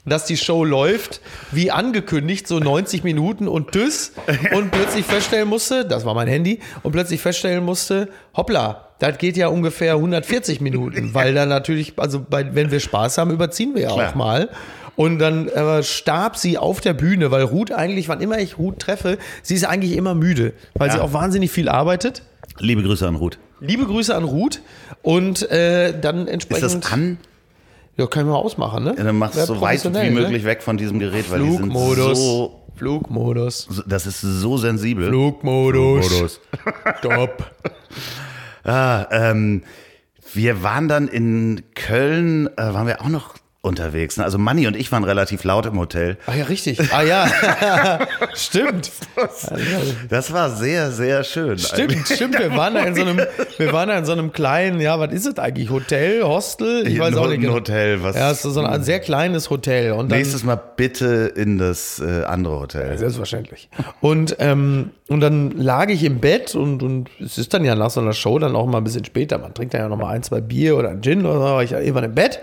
dass die Show läuft, wie angekündigt, so 90 Minuten und tschüss. Und plötzlich feststellen musste, das war mein Handy, und plötzlich feststellen musste, hoppla, das geht ja ungefähr 140 Minuten, weil dann natürlich, also bei, wenn wir Spaß haben, überziehen wir ja Klar. auch mal. Und dann äh, starb sie auf der Bühne, weil Ruth eigentlich, wann immer ich Ruth treffe, sie ist eigentlich immer müde, weil sie Ja. auch wahnsinnig viel arbeitet. Liebe Grüße an Ruth. Liebe Grüße an Ruth und äh, dann Ist entsprechend. das an? Ja, können wir ausmachen, ne? Ja, dann machst du so weit wie professionell, möglich weg von diesem Gerät, weil die sind Flugmodus. so, Flugmodus. das ist so sensibel. Flugmodus. Stopp. Ah, ähm, wir waren dann in Köln, äh, waren wir auch noch unterwegs. ne? Also Manni und ich waren relativ laut im Hotel. Ah ja, richtig. Ah ja, stimmt. Das war sehr, sehr schön. Stimmt, stimmt. Wir waren da in so einem, wir waren da in so einem kleinen, ja, was ist es eigentlich? Hotel, Hostel? Ich weiß auch nicht. Ein genau. Hotel, was- Ja, es ist so ein sehr kleines Hotel. Und dann, Nächstes Mal bitte in das äh, andere Hotel. Selbstverständlich. Und, ähm, und dann lag ich im Bett und, und es ist dann ja nach so einer Show dann auch mal ein bisschen später. Man trinkt dann ja noch mal ein, zwei Bier oder ein Gin oder so. war Ich irgendwann im Bett.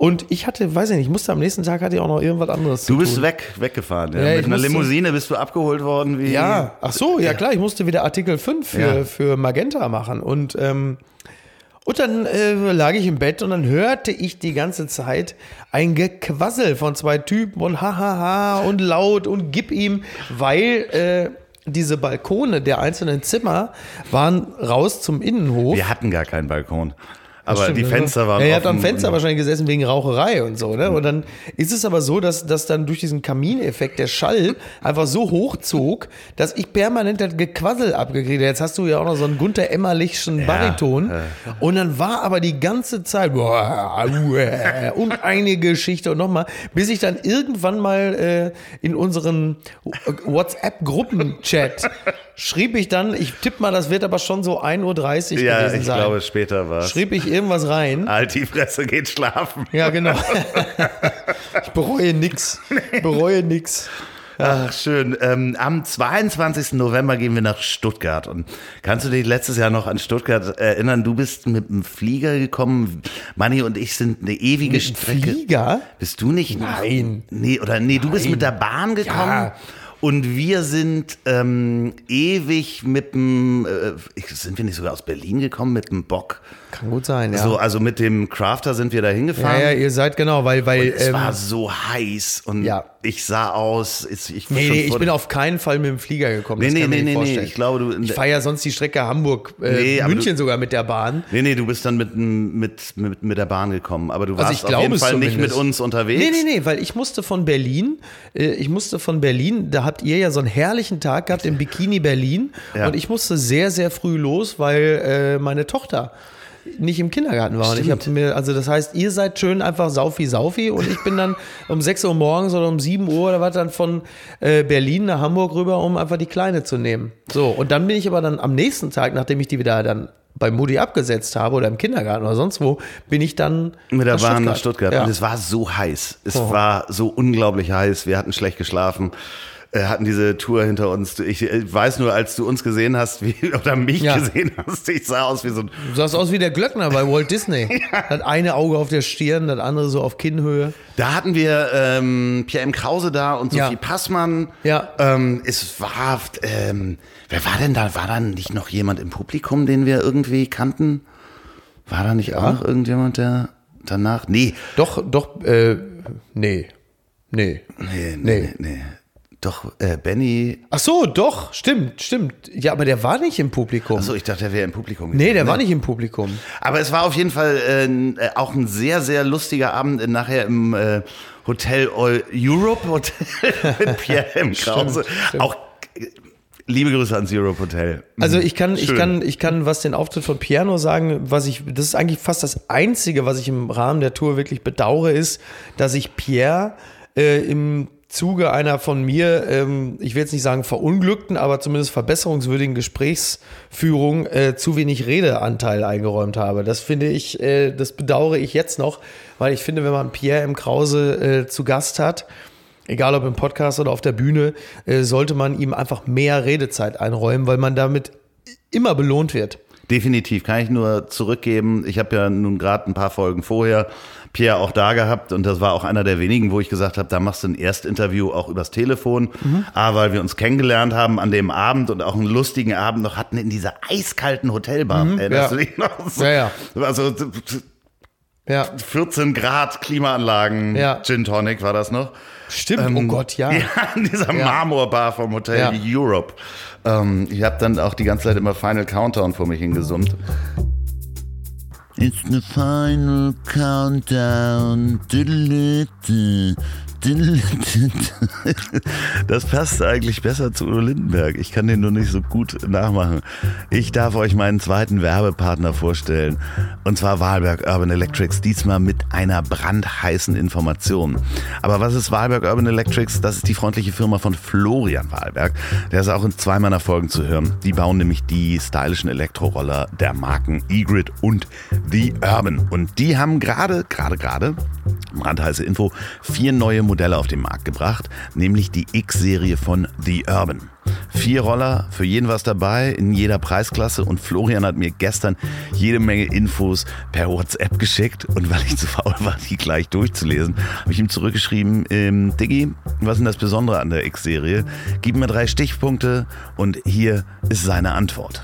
Und ich hatte, weiß ich nicht, ich musste am nächsten Tag hatte ich auch noch irgendwas anderes Du bist tun. weg, weggefahren. Ja. Ja, Mit einer Limousine bist du abgeholt worden. Wie Ja, ach so, ja, klar, ich musste wieder Artikel 5 für, Ja. für Magenta machen. Und, ähm, und dann äh, lag ich im Bett und dann hörte ich die ganze Zeit ein Gequassel von zwei Typen und hahaha und laut und gib ihm, weil äh, diese Balkone der einzelnen Zimmer waren raus zum Innenhof. Wir hatten gar keinen Balkon. Aber Stimmt, die ne? Fenster waren Ja, er hat am Fenster wahrscheinlich gesessen wegen Raucherei und so, ne? Und dann ist es aber so, dass, dass dann durch diesen Kamineffekt der Schall einfach so hochzog, dass ich permanent das Gequassel abgekriegt habe. Jetzt hast du ja auch noch so einen Gunther Emmerlichschen Bariton. Und dann war aber die ganze Zeit und eine Geschichte und nochmal, bis ich dann irgendwann mal äh, in unseren WhatsApp-Gruppenchat schrieb ich dann, ich tippe mal, das wird aber schon so 1.30 Uhr Ja, gewesen ich sein glaube, später war schrieb ich irgendwas rein. Halt die Fresse, geht schlafen. Ja, genau. ich bereue nix. Bereue nix. Ach, schön. Ähm, am 22. November gehen wir nach Stuttgart. Und kannst du dich letztes Jahr noch an Stuttgart erinnern? Du bist mit dem Flieger gekommen. Manni und ich sind eine ewige Mit Strecke. Flieger? Bist du nicht? Nein. Nee, oder nee, du bist mit der Bahn gekommen. Ja. Und wir sind ähm, ewig mit dem, äh, sind wir nicht sogar aus Berlin gekommen mit dem Bock? Kann gut sein, ja. So, also mit dem Crafter sind wir da ja, hingefahren. ja, ihr seid genau, weil, weil Es ähm, war so heiß und ja. ich sah aus. Ich, ich, Nee, nee, ich bin auf keinen Fall mit dem Flieger gekommen. Nee, nee, nee, nee, nee, ich glaube, du- Ich fahre ja sonst die Strecke Hamburg, äh, Nee, München du- sogar mit der Bahn. Nee, nee, du bist dann mit, mit, mit, mit der Bahn gekommen, aber du warst Also auf jeden Fall nicht mit zumindest. uns unterwegs. Nee, nee, nee, weil ich musste von Berlin, äh, ich musste von Berlin, da habt ihr ja so einen herrlichen Tag gehabt im Bikini Berlin Ja. und ich musste sehr, sehr früh los, weil äh, meine Tochter nicht im Kindergarten war. Und ich habe mir, also das heißt, ihr seid schön einfach Saufi Saufi und ich bin dann um 6 Uhr morgens oder um 7 Uhr oder was dann von äh, Berlin nach Hamburg rüber, um einfach die Kleine zu nehmen. So, und dann bin ich aber dann am nächsten Tag, nachdem ich die wieder dann bei Mutti abgesetzt habe oder im Kindergarten oder sonst wo, bin ich dann Mit der Bahn nach Stuttgart. Ja. Und es war so heiß. Es Oh. war so unglaublich heiß. Wir hatten schlecht geschlafen. Äh, hatten diese Tour hinter uns. Ich äh, weiß nur, als du uns gesehen hast, wie, oder mich Ja. gesehen hast, ich sah aus wie so ein. Du sahst aus wie der Glöckner bei Walt Disney. Das eine Auge auf der Stirn, das andere so auf Kinnhöhe. Da hatten wir ähm, Pierre M. Krause da und Sophie Ja. Passmann. Ja. Ähm, es war, ähm, wer war denn da? War da nicht noch jemand im Publikum, den wir irgendwie kannten? War da nicht auch irgendjemand, der danach? Nee. Doch, doch, äh, nee. Nee. Nee, nee, Nee. nee. Nee. Doch, äh, Benny. Ach so, doch, stimmt, stimmt. Ja, aber der war nicht im Publikum. Achso, ich dachte, der wäre im Publikum. nee, gewesen, der ne? war nicht im Publikum. Aber es war auf jeden Fall äh, äh, auch ein sehr, sehr lustiger Abend äh, nachher im äh, Hotel All Europe Hotel mit Pierre M. Krause. stimmt. Auch äh, liebe Grüße ans Europe Hotel. Also ich kann, ich kann, ich kann, was den Auftritt von Piano sagen, was ich, das ist eigentlich fast das Einzige, was ich im Rahmen der Tour wirklich bedauere, ist, dass ich Pierre äh, im Zuge einer von mir, ähm, ich will jetzt nicht sagen verunglückten, aber zumindest verbesserungswürdigen Gesprächsführung äh, zu wenig Redeanteil eingeräumt habe. Das finde ich, äh, das bedauere ich jetzt noch, weil ich finde, wenn man Pierre im Krause äh, zu Gast hat, egal ob im Podcast oder auf der Bühne, äh, sollte man ihm einfach mehr Redezeit einräumen, weil man damit immer belohnt wird. Definitiv, kann ich nur zurückgeben. Ich habe ja nun gerade ein paar Folgen vorher Pierre auch da gehabt und das war auch einer der wenigen, wo ich gesagt habe, da machst du ein Erstinterview auch übers Telefon. A, weil wir uns kennengelernt haben an dem Abend und auch einen lustigen Abend noch hatten in dieser eiskalten Hotelbar. Erinnerst ja. du dich noch? So, Ja, ja. Also Ja, 14 Grad Klimaanlagen, Ja. Gin Tonic war das noch. Stimmt. oh Gott, ja. Ja, in dieser Marmorbar vom Hotel Ja. Europe. Ähm, ich habe dann auch die ganze Zeit immer Final Countdown vor mich hingesummt. It's the final countdown. Das passt eigentlich besser zu Udo Lindenberg. Ich kann den nur nicht so gut nachmachen. Ich darf euch meinen zweiten Werbepartner vorstellen. Und zwar Wahlberg Urban Electrics. Diesmal mit einer brandheißen Information. Aber was ist Wahlberg Urban Electrics? Das ist die freundliche Firma von Florian Wahlberg. Der ist auch in zwei meiner Folgen zu hören. Die bauen nämlich die stylischen Elektroroller der Marken E-Grid und The Urban. Und die haben gerade, gerade, gerade, brandheiße Info, vier neue Modelle auf den Markt gebracht, nämlich die X-Serie von The Urban. Vier Roller, für jeden was dabei, in jeder Preisklasse und Florian hat mir gestern jede Menge Infos per WhatsApp geschickt und weil ich zu faul war, die gleich durchzulesen, habe ich ihm zurückgeschrieben, ähm, Diggi, was ist denn das Besondere an der X-Serie? Gib mir drei Stichpunkte und hier ist seine Antwort.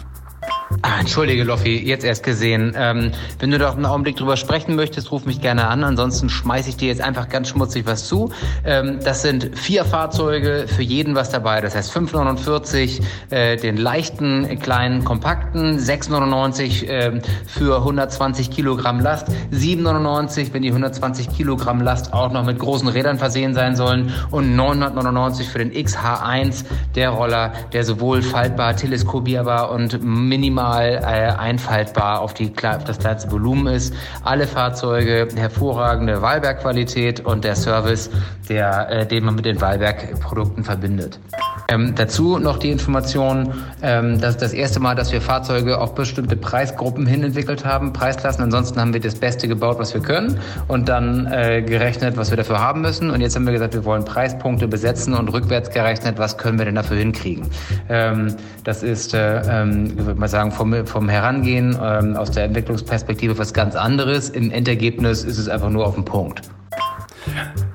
Ah, entschuldige, Loffi, jetzt erst gesehen. Ähm, wenn du doch einen Augenblick drüber sprechen möchtest, ruf mich gerne an. Ansonsten schmeiße ich dir jetzt einfach ganz schmutzig was zu. Ähm, das sind vier Fahrzeuge, für jeden was dabei. Das heißt 5,49 äh, den leichten, kleinen, kompakten, 6,99 äh, für 120 Kilogramm Last, 7,99, wenn die 120 Kilogramm Last auch noch mit großen Rädern versehen sein sollen und 999 für den XH1, der Roller, der sowohl faltbar, teleskopierbar und minimal äh, einfaltbar auf, die, auf das kleinste Volumen ist. Alle Fahrzeuge hervorragende Wahlberg-Qualität und der Service, der, äh, den man mit den Wahlberg-Produkten verbindet. Ähm, dazu noch die Information, ähm, dass das erste Mal, dass wir Fahrzeuge auf bestimmte Preisgruppen hin entwickelt haben, Preisklassen. Ansonsten haben wir das Beste gebaut, was wir können und dann äh, gerechnet, was wir dafür haben müssen. Und jetzt haben wir gesagt, wir wollen Preispunkte besetzen und rückwärts gerechnet, was können wir denn dafür hinkriegen. Ähm, das ist, äh, ähm, würde mal sagen, vom, vom Herangehen ähm, aus der Entwicklungsperspektive was ganz anderes. Im Endergebnis ist es einfach nur auf den Punkt.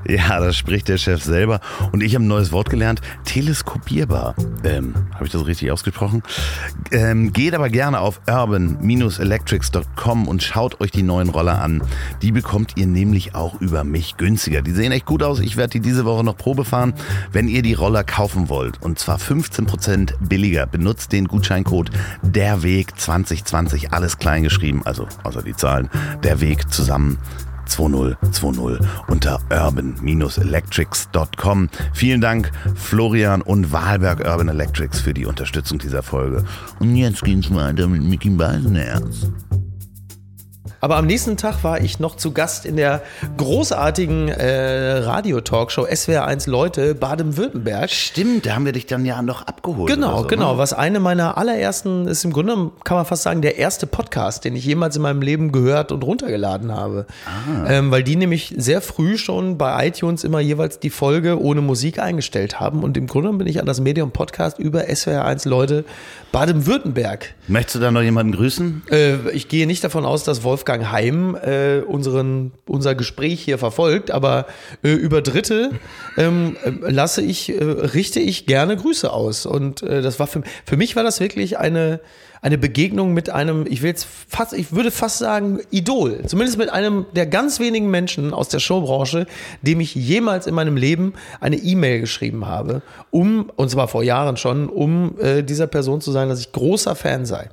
Ja, das spricht der Chef selber. Und ich habe ein neues Wort gelernt. Teleskopierbar. Ähm, habe ich das richtig ausgesprochen? Ähm, geht aber gerne auf urban-electrics.com und schaut euch die neuen Roller an. Die bekommt ihr nämlich auch über mich günstiger. Die sehen echt gut aus. Ich werde die diese Woche noch Probe fahren. Wenn ihr die Roller kaufen wollt, und zwar 15% billiger, benutzt den Gutscheincode DERWEG 2020. Alles klein geschrieben, also außer die Zahlen. Der Weg zusammen 2020 unter urban-electrics.com. Vielen Dank Florian und Wahlberg Urban Electrics für die Unterstützung dieser Folge. Und jetzt geht's weiter mit Mickey Beisenherz. Aber am nächsten Tag war ich noch zu Gast in der großartigen äh, Radio-Talkshow SWR1 Leute Baden-Württemberg. Stimmt, da haben wir dich dann ja noch abgeholt. Genau, so, genau. Ne? Was eine meiner allerersten ist im Grunde, kann man fast sagen, der erste Podcast, den ich jemals in meinem Leben gehört und runtergeladen habe. Ah. Ähm, weil die nämlich sehr früh schon bei iTunes immer jeweils die Folge ohne Musik eingestellt haben. Und im Grunde bin ich an das Medium Podcast über SWR1 Leute Baden-Württemberg. Möchtest du da noch jemanden grüßen? Äh, ich gehe nicht davon aus, dass Wolfgang Heim äh, unseren, unser Gespräch hier verfolgt, aber äh, über Dritte ähm, lasse ich, äh, richte ich gerne Grüße aus. Und äh, das war für, für mich war das wirklich eine, eine Begegnung mit einem, ich will jetzt fast, ich würde fast sagen, Idol. Zumindest mit einem der ganz wenigen Menschen aus der Showbranche, dem ich jemals in meinem Leben eine E-Mail geschrieben habe, um, und zwar vor Jahren schon, um äh, dieser Person zu sagen, dass ich großer Fan sei.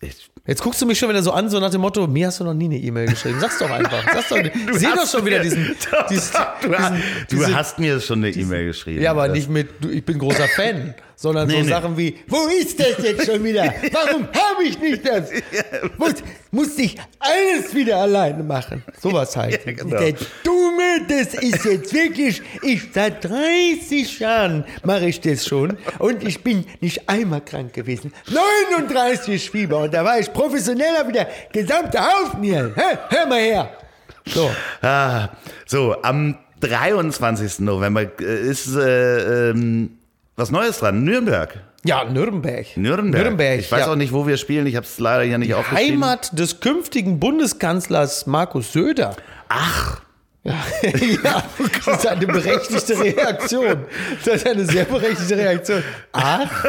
Ich Jetzt guckst du mich schon wieder so an, so nach dem Motto, mir hast du noch nie eine E-Mail geschrieben. Sag's doch einfach. Sag's doch, Du seh doch schon wieder diesen, diesen, du, hast, diesen, du diese- hast mir schon eine E-Mail geschrieben. ja, aber Das- nicht mit, du, ich bin großer Fan, sondern Nee, so nee. Sachen wie, wo ist das jetzt schon wieder? Warum habe ich nicht das? Muss, muss ich alles wieder alleine machen? Sowas halt. Ja, genau. Der Dumme, das ist jetzt wirklich, ich seit 30 Jahren mache ich das schon und ich bin nicht einmal krank gewesen. 39 Fieber und da war ich professioneller wie der gesamte Haufen hier. Hä? Hör mal her. So. Ah, so, am 23. November äh, ist äh, ähm, was Neues dran. Nürnberg. Ja, Nürnberg. Nürnberg. Nürnberg. Ich weiß ja. auch nicht, wo wir spielen. Ich habe es leider hier nicht aufgeschrieben. Heimat des künftigen Bundeskanzlers Markus Söder. Ach, Ja, ja das ist eine berechtigte Reaktion. Das ist eine sehr berechtigte Reaktion. Ach,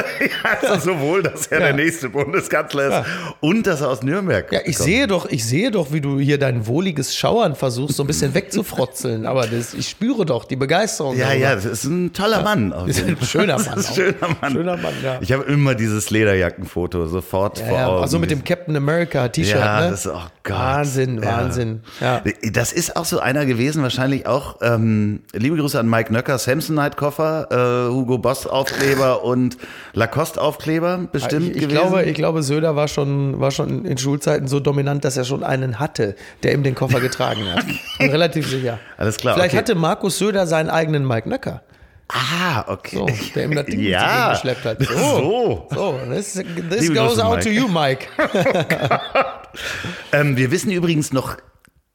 also sowohl, dass er Ja. der nächste Bundeskanzler ist und dass er aus Nürnberg ja, ich kommt. sehe doch, ich sehe doch, wie du hier dein wohliges Schauern versuchst, so ein bisschen wegzufrotzeln. Aber das, ich spüre doch die Begeisterung. Ja, darüber. ja, das ist ein toller Mann. Ist ein schöner Das Mann ist ein schöner Mann. Schöner Mann, ja. Ich habe immer dieses Lederjackenfoto sofort Ja, vor ja. Augen. Also mit dem Captain America T-Shirt. Ja, ne? das ist, oh Gott. Wahnsinn, Ja. Wahnsinn. Ja. Das ist auch so einer gewesen, gelesen, wahrscheinlich auch. Ähm, liebe Grüße an Mike Nöcker, Samsonite-Koffer, äh, Hugo Boss-Aufkleber und Lacoste-Aufkleber bestimmt ich, ich gewesen. glaube, ich glaube, Söder war schon, war schon in Schulzeiten so dominant, dass er schon einen hatte, der ihm den Koffer getragen hat. Relativ sicher. Alles klar, Vielleicht okay. hatte Markus Söder seinen eigenen Mike Nöcker. ah, okay. So, der ihm das Ding Ja. geschleppt hat. So. So, this, this Liebe goes Grüße, out Mike. to you, Mike. Ähm, wir wissen übrigens noch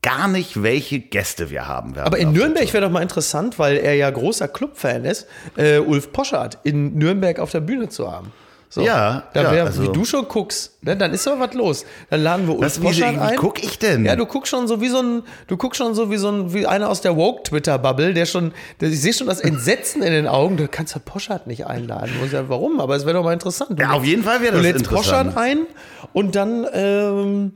gar nicht, welche Gäste wir haben werden. Aber in Nürnberg wäre doch mal interessant, weil er ja großer Clubfan ist, äh, Ulf Poschardt in Nürnberg auf der Bühne zu haben. So. Ja, da ja, wär, also- wie du schon guckst, ne, dann ist doch was los. Dann laden wir Ulf wie, Poschardt wie ein. guck ich denn? Ja, du guckst schon so wie so ein, du guckst schon so wie so ein, wie einer aus der Woke-Twitter-Bubble, der schon, der, ich sehe schon das Entsetzen in den Augen, du kannst ja Poschardt nicht einladen. Und sag, warum? Aber es wäre doch mal interessant. Du Ja, auf jeden Fall wäre das Du lädst interessant. Poschardt ein und dann, ähm,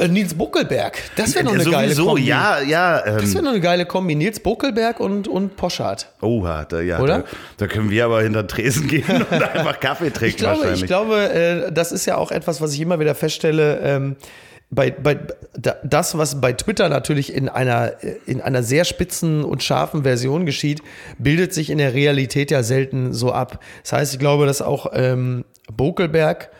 äh, Nils Buckelberg. Das wäre noch eine geile Sowieso, Kombi. ja, ja. Das Ähm, wäre noch eine geile Kombi. Nils Buckelberg und, und Poschardt. Oha, da, ja, Oder? Da, da können wir aber hinter den Tresen gehen und einfach Kaffee trinken Ich glaube, wahrscheinlich. ich glaube äh, das ist ja auch etwas, was ich immer wieder feststelle. Ähm, bei, bei, da, das, was bei Twitter natürlich in einer, in einer sehr spitzen und scharfen Version geschieht, bildet sich in der Realität ja selten so ab. Das heißt, ich glaube, dass auch ähm, Bokelberg,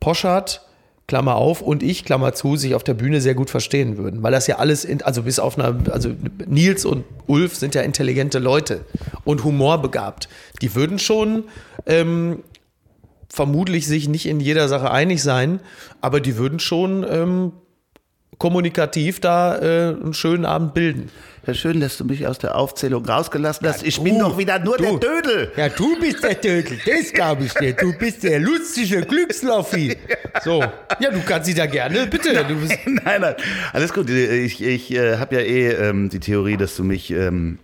Poschardt, Klammer auf, und ich, Klammer zu, sich auf der Bühne sehr gut verstehen würden. Weil das ja alles, in, also bis auf einer, also Nils und Ulf sind ja intelligente Leute und humorbegabt. Die würden schon ähm, vermutlich sich nicht in jeder Sache einig sein, aber die würden schon ähm, kommunikativ da äh, einen schönen Abend bilden. Ja, schön, dass du mich aus der Aufzählung rausgelassen hast. ich bin du, doch wieder nur du. der Dödel. Ja, du bist der Dödel, das glaube ich dir. Du bist der lustige Glücksloffi. So, ja, du kannst sie da gerne, bitte. Du bist, nein, nein, alles gut. Ich, ich äh, habe ja eh ähm, die Theorie, dass du mich ähm,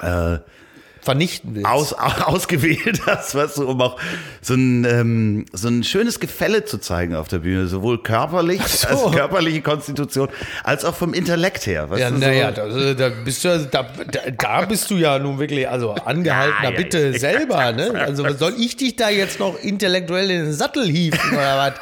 äh, vernichten willst. aus, ausgewählt hast, weißt du, um auch so ein, ähm, so ein schönes Gefälle zu zeigen auf der Bühne, sowohl körperlich, so. als körperliche Konstitution, als auch vom Intellekt her. Weißt Ja, du, so. naja, da, da bist du, da, da, bist du ja nun wirklich, also angehalten, Ja, ja, bitte ja. selber, ne? Also soll ich dich da jetzt noch intellektuell in den Sattel hieven oder was?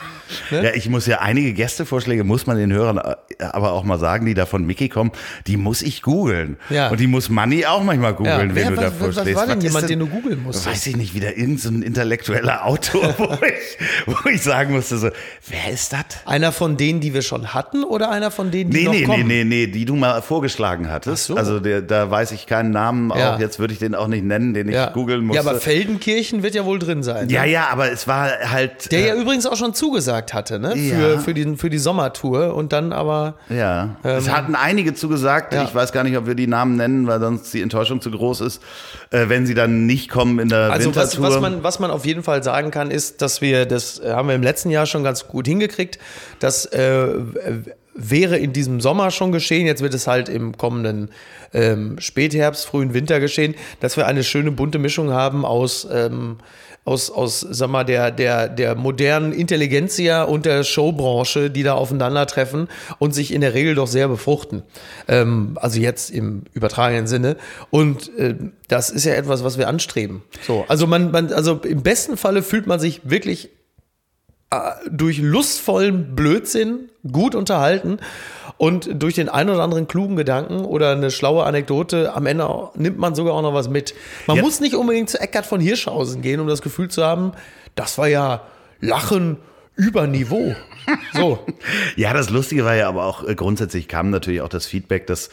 Ne? Ja, ich muss ja einige Gästevorschläge, muss man den Hörern äh, aber auch mal sagen, die da von Mickey kommen, die muss ich googeln. Ja. Und die muss Manni auch manchmal googeln, Ja, wenn du was- da was- was war denn ist jemand, den du googeln musstest? Weiß ich nicht, wieder irgendein so intellektueller Autor, wo ich, wo ich sagen musste so, wer ist das? Einer von denen, die wir schon hatten oder einer von denen, die Nee, noch nee, nee, kommen? nee, nee, die du mal vorgeschlagen hattest. Ach so. Also der, da weiß ich keinen Namen, Ja. auch jetzt würde ich den auch nicht nennen, den ich Ja. googeln musste. ja, aber Feldenkirchen wird ja wohl drin sein. ja, ne? ja, aber es war halt. Der äh, ja übrigens auch schon zugesagt hatte, ne? Für, Ja. für, die, für die Sommertour und dann aber. Ja, es hatten einige zugesagt. Ähm, ja. Ich weiß gar nicht, ob wir die Namen nennen, weil sonst die Enttäuschung zu groß ist, äh, wenn sie dann nicht kommen in der Also was, Wintertour. was, man, was man auf jeden Fall sagen kann, ist, dass wir, das äh, haben wir im letzten Jahr schon ganz gut hingekriegt, das äh, wäre in diesem Sommer schon geschehen, jetzt wird es halt im kommenden ähm, Spätherbst, frühen Winter geschehen, dass wir eine schöne bunte Mischung haben aus, ähm, aus, aus sag mal, der, der, der modernen Intelligenzia und der Showbranche, die da aufeinandertreffen und sich in der Regel doch sehr befruchten. Ähm, also jetzt im übertragenen Sinne. Und äh, das ist ja etwas, was wir anstreben. So, also man, man, also im besten Falle fühlt man sich wirklich äh, durch lustvollen Blödsinn gut unterhalten und durch den einen oder anderen klugen Gedanken oder eine schlaue Anekdote am Ende nimmt man sogar auch noch was mit. Man Ja. muss nicht unbedingt zu Eckart von Hirschhausen gehen, um das Gefühl zu haben, das war ja Lachen über Niveau. So. Ja, das Lustige war ja aber auch, äh, grundsätzlich kam natürlich auch das Feedback, dass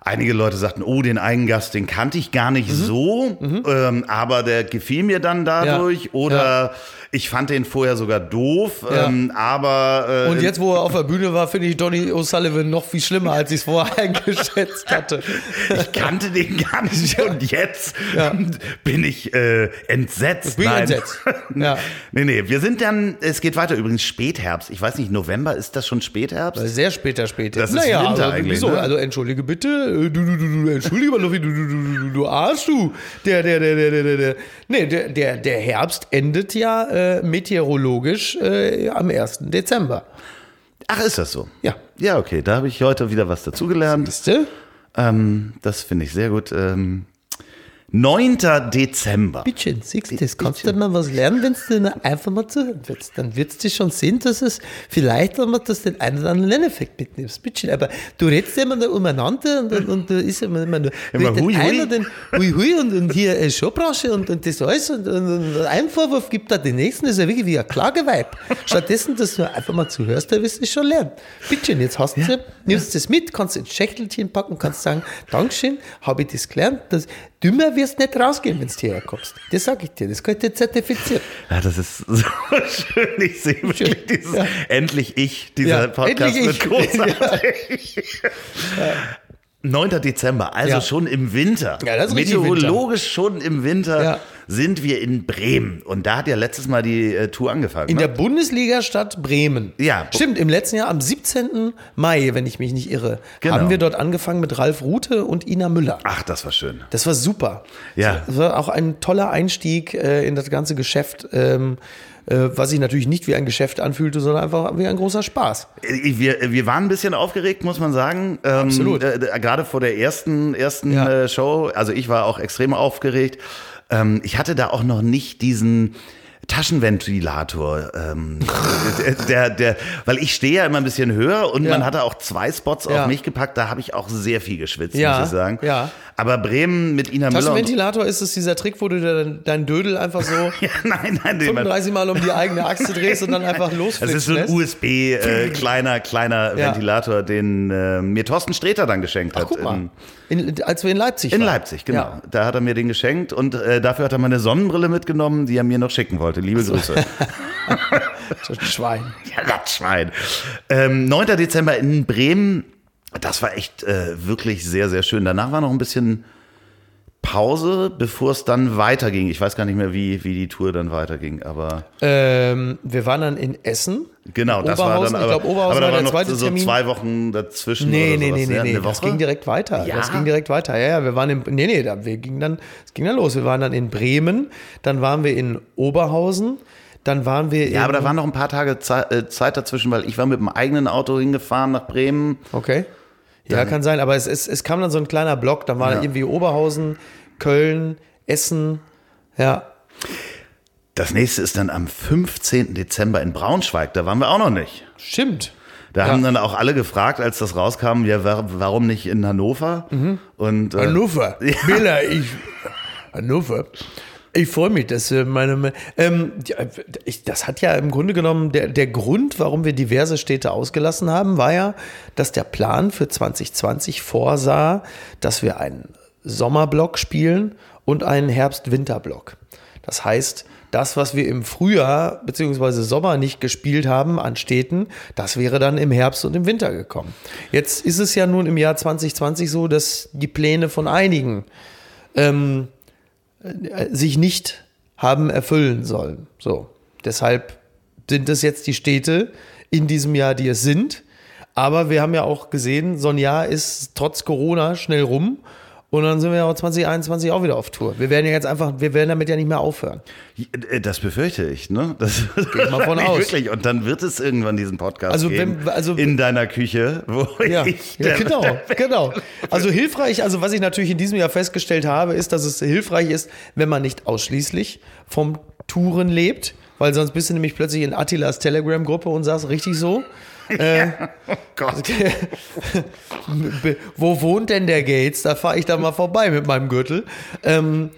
einige Leute sagten, oh, den einen Gast, den kannte ich gar nicht Mhm. so, ähm, aber der gefiel mir dann dadurch. Oder ich fand den vorher sogar doof, Ja. ähm, aber äh, Und jetzt, wo er auf der Bühne war, finde ich Donny O'Sullivan noch viel schlimmer, als ich es vorher eingeschätzt hatte. ich kannte den gar nicht und jetzt Ja. bin ich äh, entsetzt. bin entsetzt. Ja. Nee, nee, wir sind dann, es geht weiter übrigens Spätherbst. Ich weiß nicht, November, ist das schon Spätherbst? Sehr später, später. Das ist Winter also, eigentlich, wieso? ne? Also entschuldige bitte, äh, du, du, du, du, entschuldige mal, du, du, du, du, du Arsch, du. Der, der, der, der, der, der, der. Nee, der, der, der Herbst endet ja äh, meteorologisch äh, am 1. Dezember. Ach, ist das so? Ja. Ja, okay, da habe ich heute wieder was dazugelernt. Siehste? Ähm, das finde ich sehr gut. Ähm, 9. Dezember. Bitte, siehst du, das kannst du mal was lernen, wenn du nur einfach mal zuhören willst. Dann wird es schon sehen, dass es vielleicht einmal dass den einen oder anderen Lerneffekt mitnimmst. Bitte, aber du redest immer nur umeinander und, und, und da ist immer, immer nur Immer den hui, hui. einen den hui hui und, und hier äh, Showbranche und, und das alles und, und, und einen Vorwurf gibt da den nächsten, das ist ja wirklich wie ein Klageweib. Stattdessen, dass du einfach mal zuhörst, da wirst du es schon lernen. Bitte, jetzt hast du, nimmst das mit, kannst ins Schächtelchen packen, kannst sagen, Dankeschön, habe ich das gelernt. Das, dümmer wirst du nicht rausgehen, wenn du hierher kommst. Das sage ich dir, das dir zertifizieren. Ja, das ist so schön. Ich sehe wirklich dieses Ja. endlich ich, dieser Ja, Podcast endlich wird großartig. 9. Dezember, also Ja. schon im Winter. Ja, das ist Meteorologisch schon im Winter Ja. sind wir in Bremen. Und da hat ja letztes Mal die äh, Tour angefangen. In ne? der Bundesliga-Stadt Bremen. Ja. Stimmt, im letzten Jahr, am 17. Mai, wenn ich mich nicht irre, Genau. haben wir dort angefangen mit Ralf Rute und Ina Müller. Ach, das war schön. Das war super. Ja. Das war auch ein toller Einstieg äh, in das ganze Geschäft, ähm, äh, was sich natürlich nicht wie ein Geschäft anfühlte, sondern einfach wie ein großer Spaß. Äh, Wir, wir waren ein bisschen aufgeregt, muss man sagen. Ähm, Absolut. Äh, äh, gerade vor der ersten, ersten Ja. äh, Show. Also ich war auch extrem aufgeregt. Ähm, ich hatte da auch noch nicht diesen Taschenventilator, ähm, der, der, weil ich stehe ja immer ein bisschen höher und Ja. man hatte auch zwei Spots Ja. auf mich gepackt, da habe ich auch sehr viel geschwitzt, Ja, muss ich sagen. ja. Aber Bremen mit Ina Müller. Und, Taschenventilator ist es dieser Trick, wo du dein, dein Dödel einfach so ja, nein, nein, den man, 35 Mal um die eigene Achse drehst und dann einfach das losflitzen ist so ein. USB äh, kleiner kleiner Ja. Ventilator, den äh, mir Thorsten Sträter dann geschenkt Ach, hat. guck mal. in- In, als wir in Leipzig In waren. Leipzig, genau. Ja. Da hat er mir den geschenkt und äh, dafür hat er meine Sonnenbrille mitgenommen, die er mir noch schicken wollte. Liebe Grüße. So ein Schwein. ja, das Schwein. Ähm, 9. Dezember in Bremen. Das war echt äh, wirklich sehr, sehr schön. Danach war noch ein bisschen Pause, bevor es dann weiterging. Ich weiß gar nicht mehr, wie, wie die Tour dann weiterging, aber Ähm, wir waren dann in Essen. genau, das war dann Ich aber, glaube, Oberhausen aber da war der noch zweite so Termin. zwei Wochen dazwischen Nee, nee, nee, nee, nee. Das ging direkt weiter. Ja? Das ging direkt weiter. Ja, ja, wir waren in, nee, nee, da- wir gingen dann, es ging dann los. Wir waren dann in Bremen, dann waren wir in Oberhausen, dann waren wir in. Ja, aber da waren noch ein paar Tage äh, Zeit dazwischen, weil ich war mit dem eigenen Auto hingefahren nach Bremen. Okay. Ja, kann sein, aber es, es, es kam dann so ein kleiner Block, dann war Ja. irgendwie Oberhausen, Köln, Essen, ja. Das nächste ist dann am 15. Dezember in Braunschweig. Da waren wir auch noch nicht. Stimmt. Da Ja. haben dann auch alle gefragt, als das rauskam, ja, wa- warum nicht in Hannover? Und, äh, Hannover. Billa, ich. Hannover. Ich freue mich, dass äh, meine. Ähm, ich, das hat ja im Grunde genommen, der, der Grund, warum wir diverse Städte ausgelassen haben, war ja, dass der Plan für 2020 vorsah, dass wir einen Sommerblock spielen und einen Herbst-Winter-Block. Das heißt, das, was wir im Frühjahr bzw. Sommer nicht gespielt haben an Städten, das wäre dann im Herbst und im Winter gekommen. Jetzt ist es ja nun im Jahr 2020 so, dass die Pläne von einigen ähm, äh, sich nicht haben erfüllen sollen. So, deshalb sind es jetzt die Städte in diesem Jahr, die es sind. Aber wir haben ja auch gesehen, so ein Jahr ist trotz Corona schnell rum. Und dann sind wir ja auch 2021 auch wieder auf Tour. Wir werden ja jetzt einfach, wir werden damit ja nicht mehr aufhören. äh, das befürchte ich, ne? Das Geht mal von aus. Wirklich. Und dann wird es irgendwann diesen Podcast Also geben, wenn- also- in deiner Küche, wo Ja, ich ja genau, genau. Also hilfreich, also was ich natürlich in diesem Jahr festgestellt habe, ist, dass es hilfreich ist, wenn man nicht ausschließlich vom Touren lebt, weil sonst bist du nämlich plötzlich in Attilas Telegram-Gruppe und sagst richtig so. Äh, Gott. Be- Wo wohnt denn der Gates? Da fahre ich da mal vorbei mit meinem Gürtel. Ähm,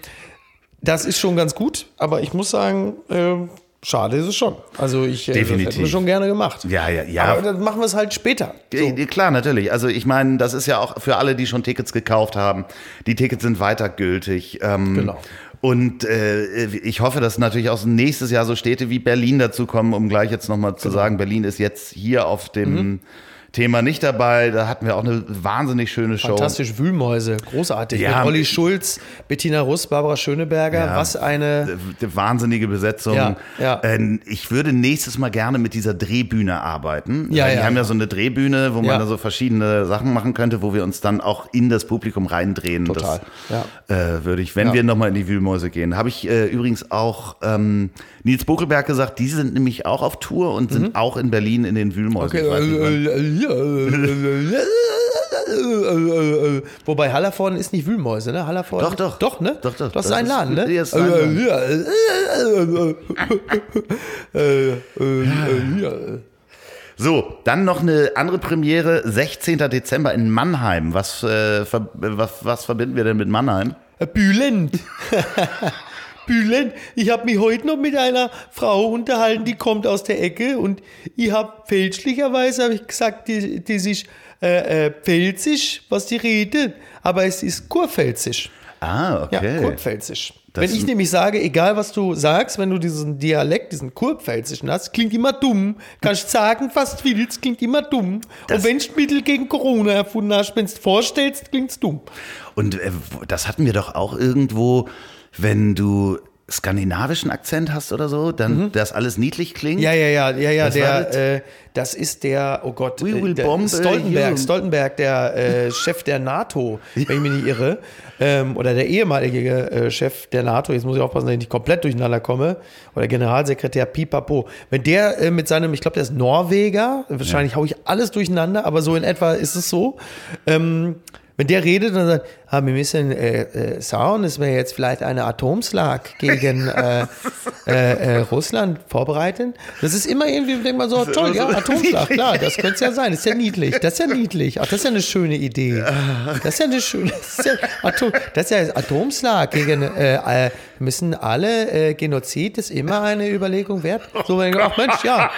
das ist schon ganz gut, aber ich muss sagen, ähm, schade ist es schon. Also ich äh, das hätten wir schon gerne gemacht. Ja, ja, ja. Aber dann machen wir es halt später. So. Klar, natürlich. Also ich meine, das ist ja auch für alle, die schon Tickets gekauft haben. Die Tickets sind weiter gültig. Ähm, Genau. Und äh, ich hoffe, dass natürlich auch nächstes Jahr so Städte wie Berlin dazu kommen, um gleich jetzt nochmal Genau. zu sagen, Berlin ist jetzt hier auf dem Mhm. Thema nicht dabei. Da hatten wir auch eine wahnsinnig schöne Show. Fantastisch, Wühlmäuse, großartig. Ja. Mit Olli Schulz, Bettina Russ, Barbara Schöneberger. Ja. Was eine. Wahnsinnige Besetzung. Ja, ja. Äh, Ich würde nächstes Mal gerne mit dieser Drehbühne arbeiten. Ja, die ja, haben ja ja. so eine Drehbühne, wo man Ja. da so verschiedene Sachen machen könnte, wo wir uns dann auch in das Publikum reindrehen. Total, Das äh, würde ich, wenn Ja. wir nochmal in die Wühlmäuse gehen. Habe ich äh, übrigens auch ähm, Nils Buckelberg gesagt, die sind nämlich auch auf Tour und sind auch in Berlin in den Wühlmäusen. Mhm. Okay, Wobei Hallervorden ist nicht Wühlmäuse, ne? Hallervorden. Doch, doch. Doch, ne? Doch, doch. Das, Das ist ein ist- Laden, ne? Ist ein Laden. So, dann noch eine andere Premiere, 16. Dezember in Mannheim. Was, äh, ver was, was verbinden wir denn mit Mannheim? Äh, Bülent. Bülent. Ich habe mich heute noch mit einer Frau unterhalten, die kommt aus der Ecke und ich habe fälschlicherweise hab ich gesagt, die, die ist äh, äh, pfälzisch, was die reden, aber es ist kurpfälzisch. Ah, Ja, okay. kurpfälzisch. Das wenn ich nämlich sage, egal was du sagst, wenn du diesen Dialekt, diesen kurpfälzischen hast, klingt immer dumm. Kannst sagen, was du willst, klingt immer dumm. Das- und wenn du Mittel gegen Corona erfunden hast, wenn du es vorstellst, klingt's dumm. Und äh, das hatten wir doch auch irgendwo, wenn du skandinavischen Akzent hast oder so, dann das alles niedlich klingt. Mhm. Ja, ja, ja, ja, ja, das? der, äh, das ist der, oh Gott, We äh, will der bomb Stoltenberg, you. Stoltenberg, der äh, Chef der NATO, wenn ich mich nicht irre, ähm, oder der ehemalige äh, Chef der NATO, jetzt muss ich aufpassen, dass ich nicht komplett durcheinander komme, oder Generalsekretär Pipapo, wenn der äh, mit seinem, ich glaube, der ist Norweger, wahrscheinlich hau ich alles durcheinander, aber so in etwa ist es so, ähm, wenn der redet und sagt, ah, wir müssen äh, äh, schauen, es wäre jetzt vielleicht eine Atomschlag gegen äh, äh, äh, Russland vorbereiten. Das ist immer irgendwie, denkt man so, toll, ja, Atomschlag, klar, das könnte es ja sein. Das ist ja niedlich, das ist ja niedlich. Ach, das ist ja eine schöne Idee. Das ist ja eine schöne, das ist ja, Atom, das ist ja Atomschlag gegen, äh, äh, müssen alle, äh, Genozid ist immer eine Überlegung wert. So, wenn ich, ach Mensch, ja,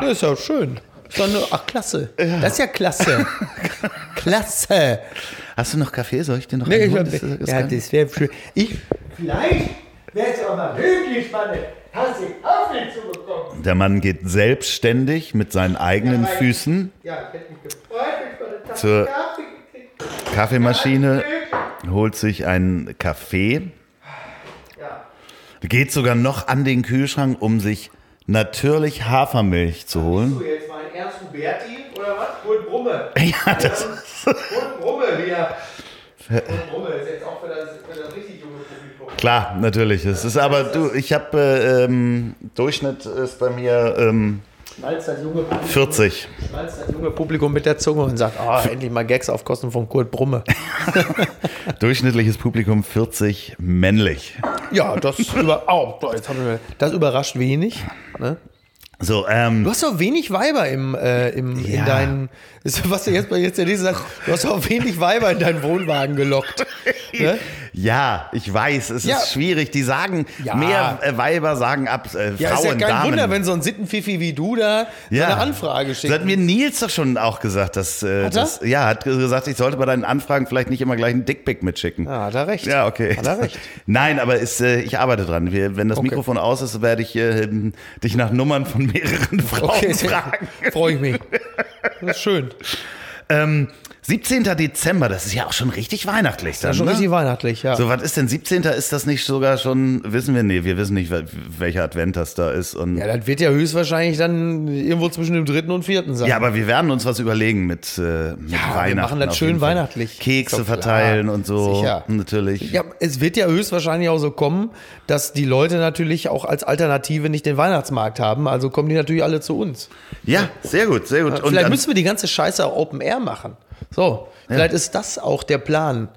das ist ja schön. Nur- Ach, klasse. Das ist ja klasse. Klasse. Hast du noch Kaffee? Soll ich dir noch Nee, ich hab, holen? Das- das ja, kann- das wäre schön. Ich, Vielleicht wäre es aber möglich, mal eine Tasse Kaffee zu bekommen. Der Mann geht selbstständig mit seinen eigenen Füßen Ja, ich hätte mich gefreut, wenn ich Tasse Zur- Kaffee gekriegt. Kaffeemaschine, holt sich einen Kaffee, geht sogar noch an den Kühlschrank, um sich natürlich Hafermilch zu holen. So, jetzt mal ein Ernst Huberti oder was? Kurt Brumme. Ja, das Brumme wieder. Kurt Brumme ist jetzt auch für das, für das richtig junge Publikum. Klar, natürlich. Es ist aber du, ich habe äh, ähm, Durchschnitt ist bei mir ähm, schnalzt das junge Publikum, 40. schnalzt das junge Publikum mit der Zunge und sagt, ah, endlich mal Gags auf Kosten von Kurt Brumme. Durchschnittliches Publikum 40 männlich. Ja, das, über, oh, jetzt haben wir, das überrascht wenig. Ne? So, ähm, Du hast doch wenig Weiber im, äh, im, in Ja. deinen, ist, was du jetzt bei jetzt der Nächste sagt, du hast doch wenig Weiber in deinen Wohnwagen gelockt. Ne? ja, ich weiß, es Ja. ist schwierig. Die sagen, Ja. mehr äh, Weiber sagen ab, äh, Ja, Frauen, ist ja kein Damen. Wunder, wenn so ein Sittenpfiffy wie du da Ja. eine Anfrage schickt. Das hat mir Nils doch schon auch gesagt, dass, äh, Hat er? dass ja, hat gesagt, ich sollte bei deinen Anfragen vielleicht nicht immer gleich einen Dickpick mitschicken. Ja, hat er recht. Ja, okay. Hat er recht. Nein, aber ist, äh, ich arbeite dran. Wir, wenn das Okay. Mikrofon aus ist, werde ich äh, dich nach Nummern von mehreren Frauen Okay, fragen. freue ich mich. Das ist schön. Ähm, 17. Dezember, das ist ja auch schon richtig weihnachtlich dann, Das ist schon ne? richtig weihnachtlich, ja. So, was ist denn 17. Ist das nicht sogar schon, wissen wir, nee, wir wissen nicht, wel- welcher Advent das da ist. Und ja, das wird ja höchstwahrscheinlich dann irgendwo zwischen dem dritten und vierten sein. Ja, aber wir werden uns was überlegen mit, äh, mit Ja, wir Weihnachten. machen das schön weihnachtlich. Kekse Ist doch klar. verteilen und so. Sicher. Natürlich. Ja, es wird ja höchstwahrscheinlich auch so kommen, dass die Leute natürlich auch als Alternative nicht den Weihnachtsmarkt haben. Also kommen die natürlich alle zu uns. Ja, sehr gut, sehr gut. Und Vielleicht dann- müssen wir die ganze Scheiße auch Open Air machen. So, vielleicht ist das auch der Plan.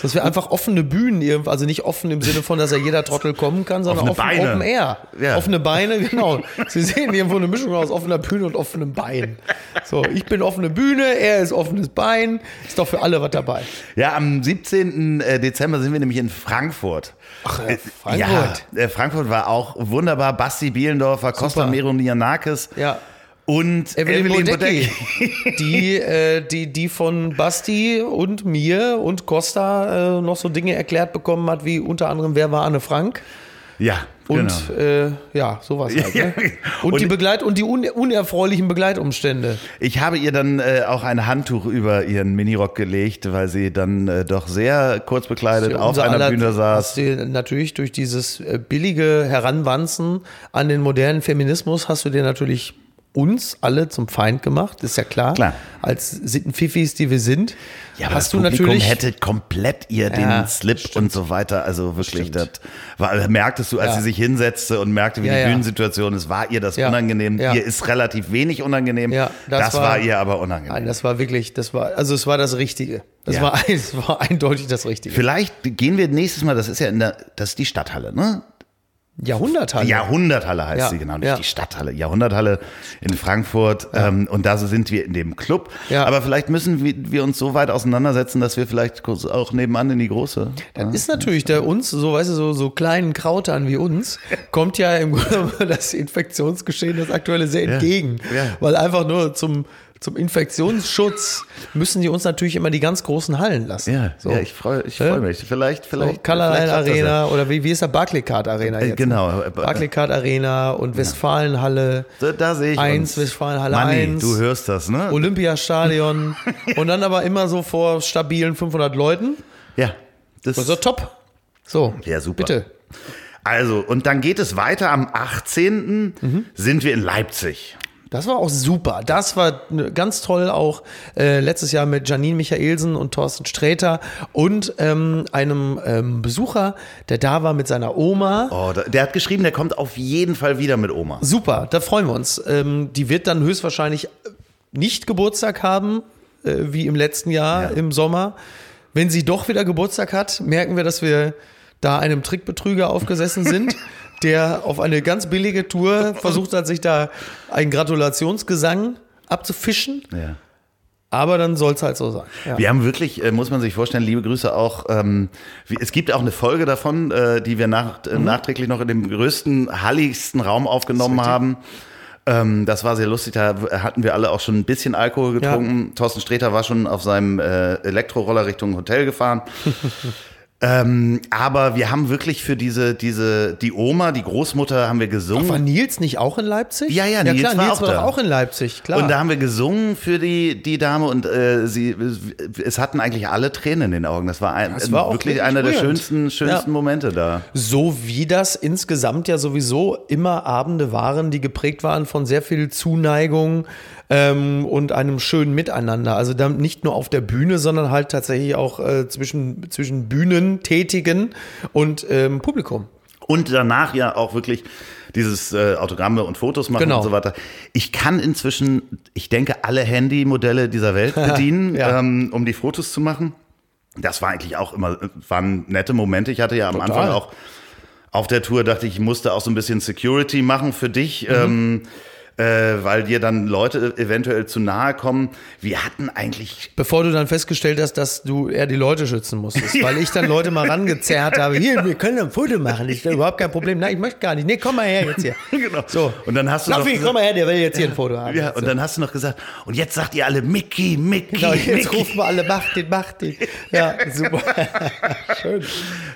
Dass wir einfach offene Bühnen, also nicht offen im Sinne von, dass ja jeder Trottel kommen kann, sondern Offene offen, Beine. Open Air. Ja. Offene Beine, genau. Sie sehen irgendwo eine Mischung aus offener Bühne und offenem Bein. So, ich bin offene Bühne, er ist offenes Bein. Ist doch für alle was dabei. ja, am 17. Dezember sind wir nämlich in Frankfurt. Ach, Äh, Frankfurt. Ja, äh, Frankfurt war auch wunderbar. Basti Bielendorfer, Costa Meronianakis Ja. Und Evelyn, Evelyn Bodecki, Bodecki. die, äh, die, die von Basti und mir und Costa äh, noch so Dinge erklärt bekommen hat, wie unter anderem, wer war Anne Frank? Ja, Und genau. äh, ja, sowas halt. Ne? Und, Und- die Begleit und die un unerfreulichen Begleitumstände. Ich habe ihr dann äh, auch ein Handtuch über ihren Minirock gelegt, weil sie dann äh, doch sehr kurz bekleidet auf einer aller- Bühne Hast saß. du natürlich durch dieses äh, billige Heranwanzen an den modernen Feminismus hast du dir natürlich uns alle zum Feind gemacht, ist ja klar. Klar. Als Sittenfifis, die wir sind, Ja, aber hast das du Publikum natürlich. hätte komplett ihr Ja, den Slip und so weiter. Also wirklich, das Stimmt. war, merktest du, als Ja. sie sich hinsetzte und merkte, wie Ja, die. Bühnensituation ist, war ihr das unangenehm. Ihr ist relativ wenig unangenehm. Ja, das, das war, war- ihr aber unangenehm. Nein, das war wirklich, das war, also es war das Richtige. Das, war, es war eindeutig das Richtige. Vielleicht gehen wir nächstes Mal, das ist ja in der, das ist die Stadthalle, ne? Jahrhunderthalle. Jahrhunderthalle heißt Ja, sie genau, nicht ja. die Stadthalle. Jahrhunderthalle in Frankfurt. Ähm, und da sind wir in dem Club. Ja. Aber vielleicht müssen wir, wir uns so weit auseinandersetzen, dass wir vielleicht kurz auch nebenan in die große. Dann ist natürlich der uns, so weißt du, so, so kleinen Krautern wie uns, kommt ja im Grunde das Infektionsgeschehen, das aktuelle sehr entgegen. Ja. Weil einfach nur zum, zum Infektionsschutz müssen die uns natürlich immer die ganz großen Hallen lassen. Ja, so. ja ich freue ich freu mich. Vielleicht, So, vielleicht. Colorline das ja. Arena oder wie, wie ist der Barclaycard Arena Äh, jetzt? genau. Barclaycard Arena und Westfalenhalle. Da, da sehe ich Eins, uns. Westfalenhalle Manni, 1. du hörst das, ne? Olympiastadion und dann aber immer so vor stabilen 500 Leuten. ja. Das, Also top. So, Ja, super. bitte. also, und dann geht es weiter. Am 18. Mhm. sind wir in Leipzig. Das war auch super. Das war ne- ganz toll auch äh, letztes Jahr mit Janine Michaelsen und Thorsten Sträter und ähm, einem ähm, Besucher, der da war mit seiner Oma. Oh, der hat geschrieben, der kommt auf jeden Fall wieder mit Oma. Super, da freuen wir uns. Ähm, die wird dann höchstwahrscheinlich äh, nicht Geburtstag haben, äh, wie im letzten Jahr Ja. im Sommer. Wenn sie doch wieder Geburtstag hat, merken wir, dass wir da einem Trickbetrüger aufgesessen sind, der auf eine ganz billige Tour versucht hat, sich da einen Gratulationsgesang abzufischen. Ja. Aber dann soll es halt so sein. Ja. Wir haben wirklich, äh, muss man sich vorstellen, liebe Grüße auch. Ähm, es gibt auch eine Folge davon, äh, die wir nach, Mhm. äh, nachträglich noch in dem größten, halligsten Raum aufgenommen haben. Ähm, das war sehr lustig. Da hatten wir alle auch schon ein bisschen Alkohol getrunken. Thorsten Sträter war schon auf seinem äh, Elektroroller Richtung Hotel gefahren. ähm, aber wir haben wirklich für diese, diese, die Oma, die Großmutter, haben wir gesungen. War Nils nicht auch in Leipzig? Ja, ja, ja Nils klar, war Nils auch war auch in Leipzig, klar. Und da haben wir gesungen für die, die Dame und äh, sie, es hatten eigentlich alle Tränen in den Augen. Das war, ein, Das war wirklich wirklich einer der schönsten, schönsten Ja. Momente da. So wie das insgesamt ja sowieso immer Abende waren, die geprägt waren von sehr viel Zuneigung ähm, und einem schönen Miteinander. Also dann nicht nur auf der Bühne, sondern halt tatsächlich auch äh, zwischen, zwischen Bühnentätigen und ähm, Publikum. Und danach ja auch wirklich dieses äh, Autogramme und Fotos machen Genau. und so weiter. Ich kann inzwischen, ich denke, alle Handymodelle dieser Welt bedienen, Ja. ähm, um die Fotos zu machen. Das war eigentlich auch immer, waren nette Momente. Ich hatte ja am Total. Anfang auch auf der Tour, dachte ich, ich musste auch so ein bisschen Security machen für dich. Mhm. Ähm, äh, weil dir dann Leute eventuell zu nahe kommen. Wir hatten eigentlich Bevor du dann festgestellt hast, dass du eher die Leute schützen musstest, weil ich dann Leute mal rangezerrt habe. Hier, wir können ein Foto machen, ist überhaupt kein Problem. Nein, ich möchte gar nicht. Nee, komm mal her jetzt hier. Genau. So. Und dann hast du noch Laffi, gesagt- komm mal her, der will jetzt hier ein Foto haben. Ja, und dann hast du noch gesagt, und jetzt sagt ihr alle Mickey, Mickey, Genau, jetzt Mickey. rufen wir alle, macht den, macht den. Ja, super. Schön.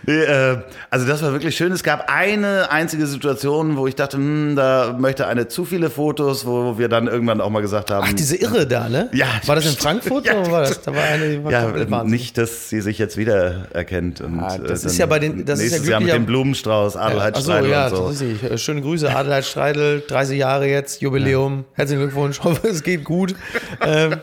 Nee, äh, also das war wirklich schön. Es gab eine einzige Situation, wo ich dachte, hm, da möchte eine zu viele Fotos, wo wir dann irgendwann auch mal gesagt haben, Ach, diese Irre da, ne? Ja, War das in. Frankfurt Ja, oder war das? Da war eine, die war ja, nicht, dass sie sich jetzt wieder erkennt. Und, Ah, das äh, ist ja bei den- das ist ja nächstes Jahr mit dem Blumenstrauß, Adelheid Achso, Streidel ja, und so. das ist richtig. Schöne Grüße, Adelheid Streidel, 30 Jahre jetzt, Jubiläum. Herzlichen Glückwunsch, hoffe, es geht gut. Ähm,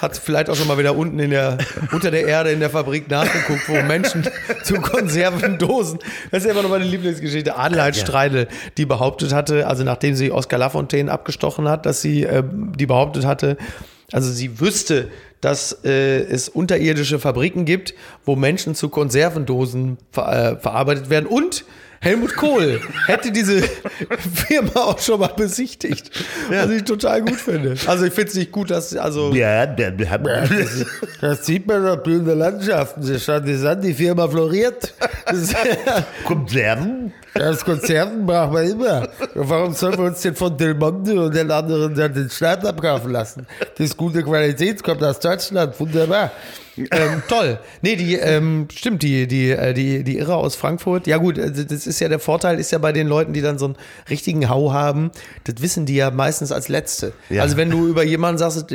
hat vielleicht auch schon mal wieder unten in der, unter der Erde in der Fabrik nachgeguckt, wo Menschen zu Konservendosen, das ist ja immer noch meine Lieblingsgeschichte, Adelheid Streidel, die behauptet hatte, also nachdem sie Oskar Lafontaine abgestochen hat, dass sie, äh, die behauptet hatte, also sie wüsste, dass äh, es unterirdische Fabriken gibt, wo Menschen zu Konservendosen ver äh, verarbeitet werden und Helmut Kohl hätte diese Firma auch schon mal besichtigt, was ich total gut finde. Also ich finde es nicht gut, dass also Ja, hat, das sieht man doch blühende Landschaften. Sie schauen das an, die Firma floriert. Das, Konserven. das Konserven brauchen wir immer. Warum sollen wir uns denn von Del Monte und den anderen dann den Schneid abkaufen lassen? Das ist gute Qualität, kommt aus Deutschland, wunderbar. Ähm, toll. Nee, die, ähm, stimmt, die, die, äh, die, die Irre aus Frankfurt. Ja, gut, also das ist ja der Vorteil, ist ja bei den Leuten, die dann so einen richtigen Hau haben, das wissen die ja meistens als Letzte. Ja. Also, wenn du über jemanden sagst,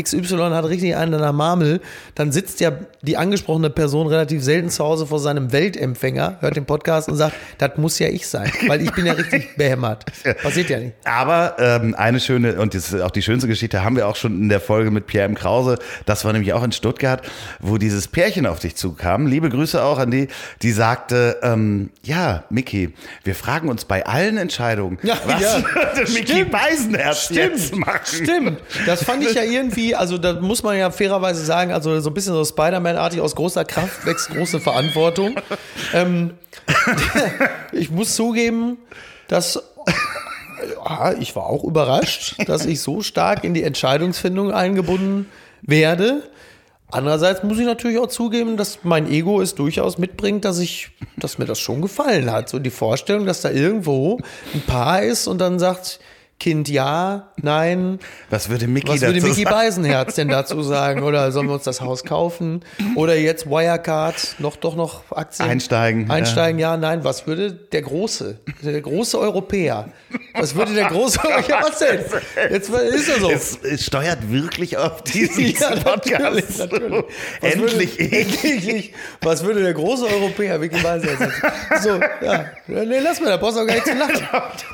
XY hat richtig einen an der Marmel, dann sitzt ja die angesprochene Person relativ selten zu Hause vor seinem Weltempfänger, hört den Podcast und sagt, das muss ja ich sein, weil ich bin ja richtig behämmert. Passiert ja nicht. Aber ähm, eine schöne, und das ist auch die schönste Geschichte, haben wir auch schon in der Folge mit Pierre M. Krause. Das war nämlich auch in Stuttgart, wo dieses Pärchen auf dich zukam. Liebe Grüße auch an die, die sagte, ähm, ja, Mickey, wir fragen uns bei allen Entscheidungen, Ja, was ja. würde Mickey Stimmt. Beisenherz jetzt machen? Stimmt. Das fand ich ja irgendwie, also da muss man ja fairerweise sagen, also so ein bisschen so Spider-Man-artig, aus großer Kraft wächst große Verantwortung. ähm, ich muss zugeben, dass ja, ich war auch überrascht, dass ich so stark in die Entscheidungsfindung eingebunden werde. Andererseits muss ich natürlich auch zugeben, dass mein Ego es durchaus mitbringt, dass ich, dass mir das schon gefallen hat. So die Vorstellung, dass da irgendwo ein Paar ist und dann sagt, Kind ja, nein. Was würde Mickey Was würde Mickey sagen? Beisenherz denn dazu sagen? Oder sollen wir uns das Haus kaufen? Oder jetzt Wirecard, noch doch noch Aktien? Einsteigen, Einsteigen, ja, nein. Was würde der große, der große Europäer? Was würde der große Ja, was denn? Jetzt ist er so. Es, es steuert wirklich auf diesen Ja, Podcast. natürlich, natürlich. Was Endlich würde, ich. endlich. Was würde der große Europäer Mickey Beisenherz sagen? So, ja. Nee, lass mal, da brauchst du auch gar nicht zu lachen.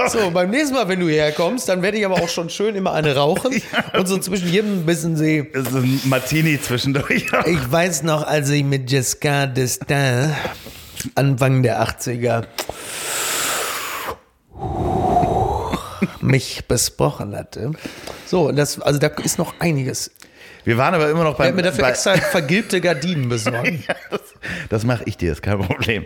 So, beim nächsten Mal, wenn du hierher kommst, dann werde ich aber auch schon schön immer eine rauchen und so zwischen jedem Bissen sehe. Es ist ein Martini zwischendurch. Ich weiß noch, als ich mit Jessica Destin Anfang der 80er mich besprochen hatte. So, das, also da ist noch einiges. Wir waren aber immer noch Ich beim. habe mir dafür bei- extra vergilbte Gardinen besorgt. Ja, das, das mache ich dir, ist kein Problem.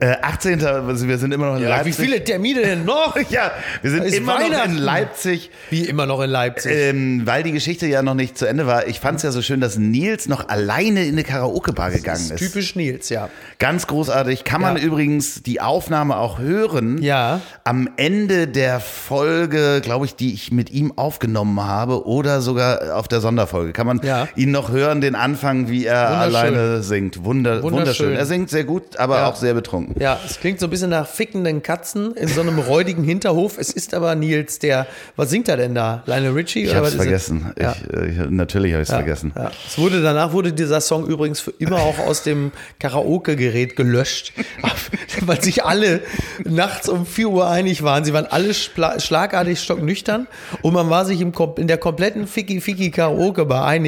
Äh, 18. also wir sind immer noch in Ja, wie Leipzig. viele Termine denn noch? Ja, wir sind Ist immer noch in Leipzig. Wie immer noch in Leipzig. Ähm, weil die Geschichte ja noch nicht zu Ende war. Ich fand es ja so schön, dass Nils noch alleine in eine Karaoke-Bar gegangen ist. Typisch Nils, ja. Ganz großartig. Kann man Ja. übrigens die Aufnahme auch hören. Ja. Am Ende der Folge, glaube ich, die ich mit ihm aufgenommen habe oder sogar auf der Sonderfolge. Kann man Ja. ihn noch hören, den Anfang, wie er alleine singt. Wunder, wunderschön. Wunderschön. Er singt sehr gut, aber Ja. auch sehr betrunken. Ja, es klingt so ein bisschen nach fickenden Katzen in so einem räudigen Hinterhof. Es ist aber Nils, der, was singt er denn da? Lionel Richie? Ich habe es vergessen. Ja. Ich, äh, ich, natürlich habe ich es vergessen. Es wurde, danach wurde dieser Song übrigens für immer auch aus dem Karaoke-Gerät gelöscht, weil sich alle nachts um 4 Uhr einig waren. Sie waren alle schlagartig stocknüchtern und man war sich im, in der kompletten Ficky-Ficky-Karaoke-Bar einig,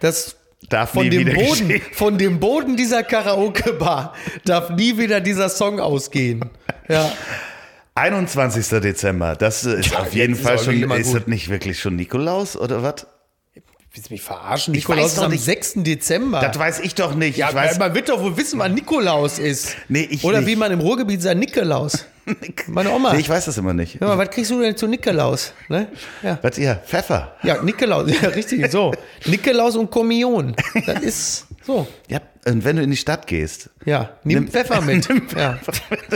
dass Darf von dem, Boden, geschehen. von dem Boden dieser Karaoke-Bar darf nie wieder dieser Song ausgehen. Ja. 21. Dezember, das ist Ja, auf jeden Fall schon, ist das nicht wirklich schon Nikolaus oder was? Willst du mich verarschen? Ich Nikolaus weiß ist am nicht. 6. Dezember. Das weiß ich doch nicht. Ja, ich weiß, man wird doch wohl wissen, wann Nikolaus ist. Nee, ich Oder nicht. wie man im Ruhrgebiet sagt, Nikolaus. Meine Oma. nee, ich weiß das immer nicht. Mal, was kriegst du denn zu Nikolaus? Ne? Ja. Was ihr? Pfeffer. ja, Nikolaus, ja, richtig, so. Nikolaus und Kommunion. Das ist so. Ja, und wenn du in die Stadt gehst. Ja, nimm, Nimm- Pfeffer mit. Nimm ja.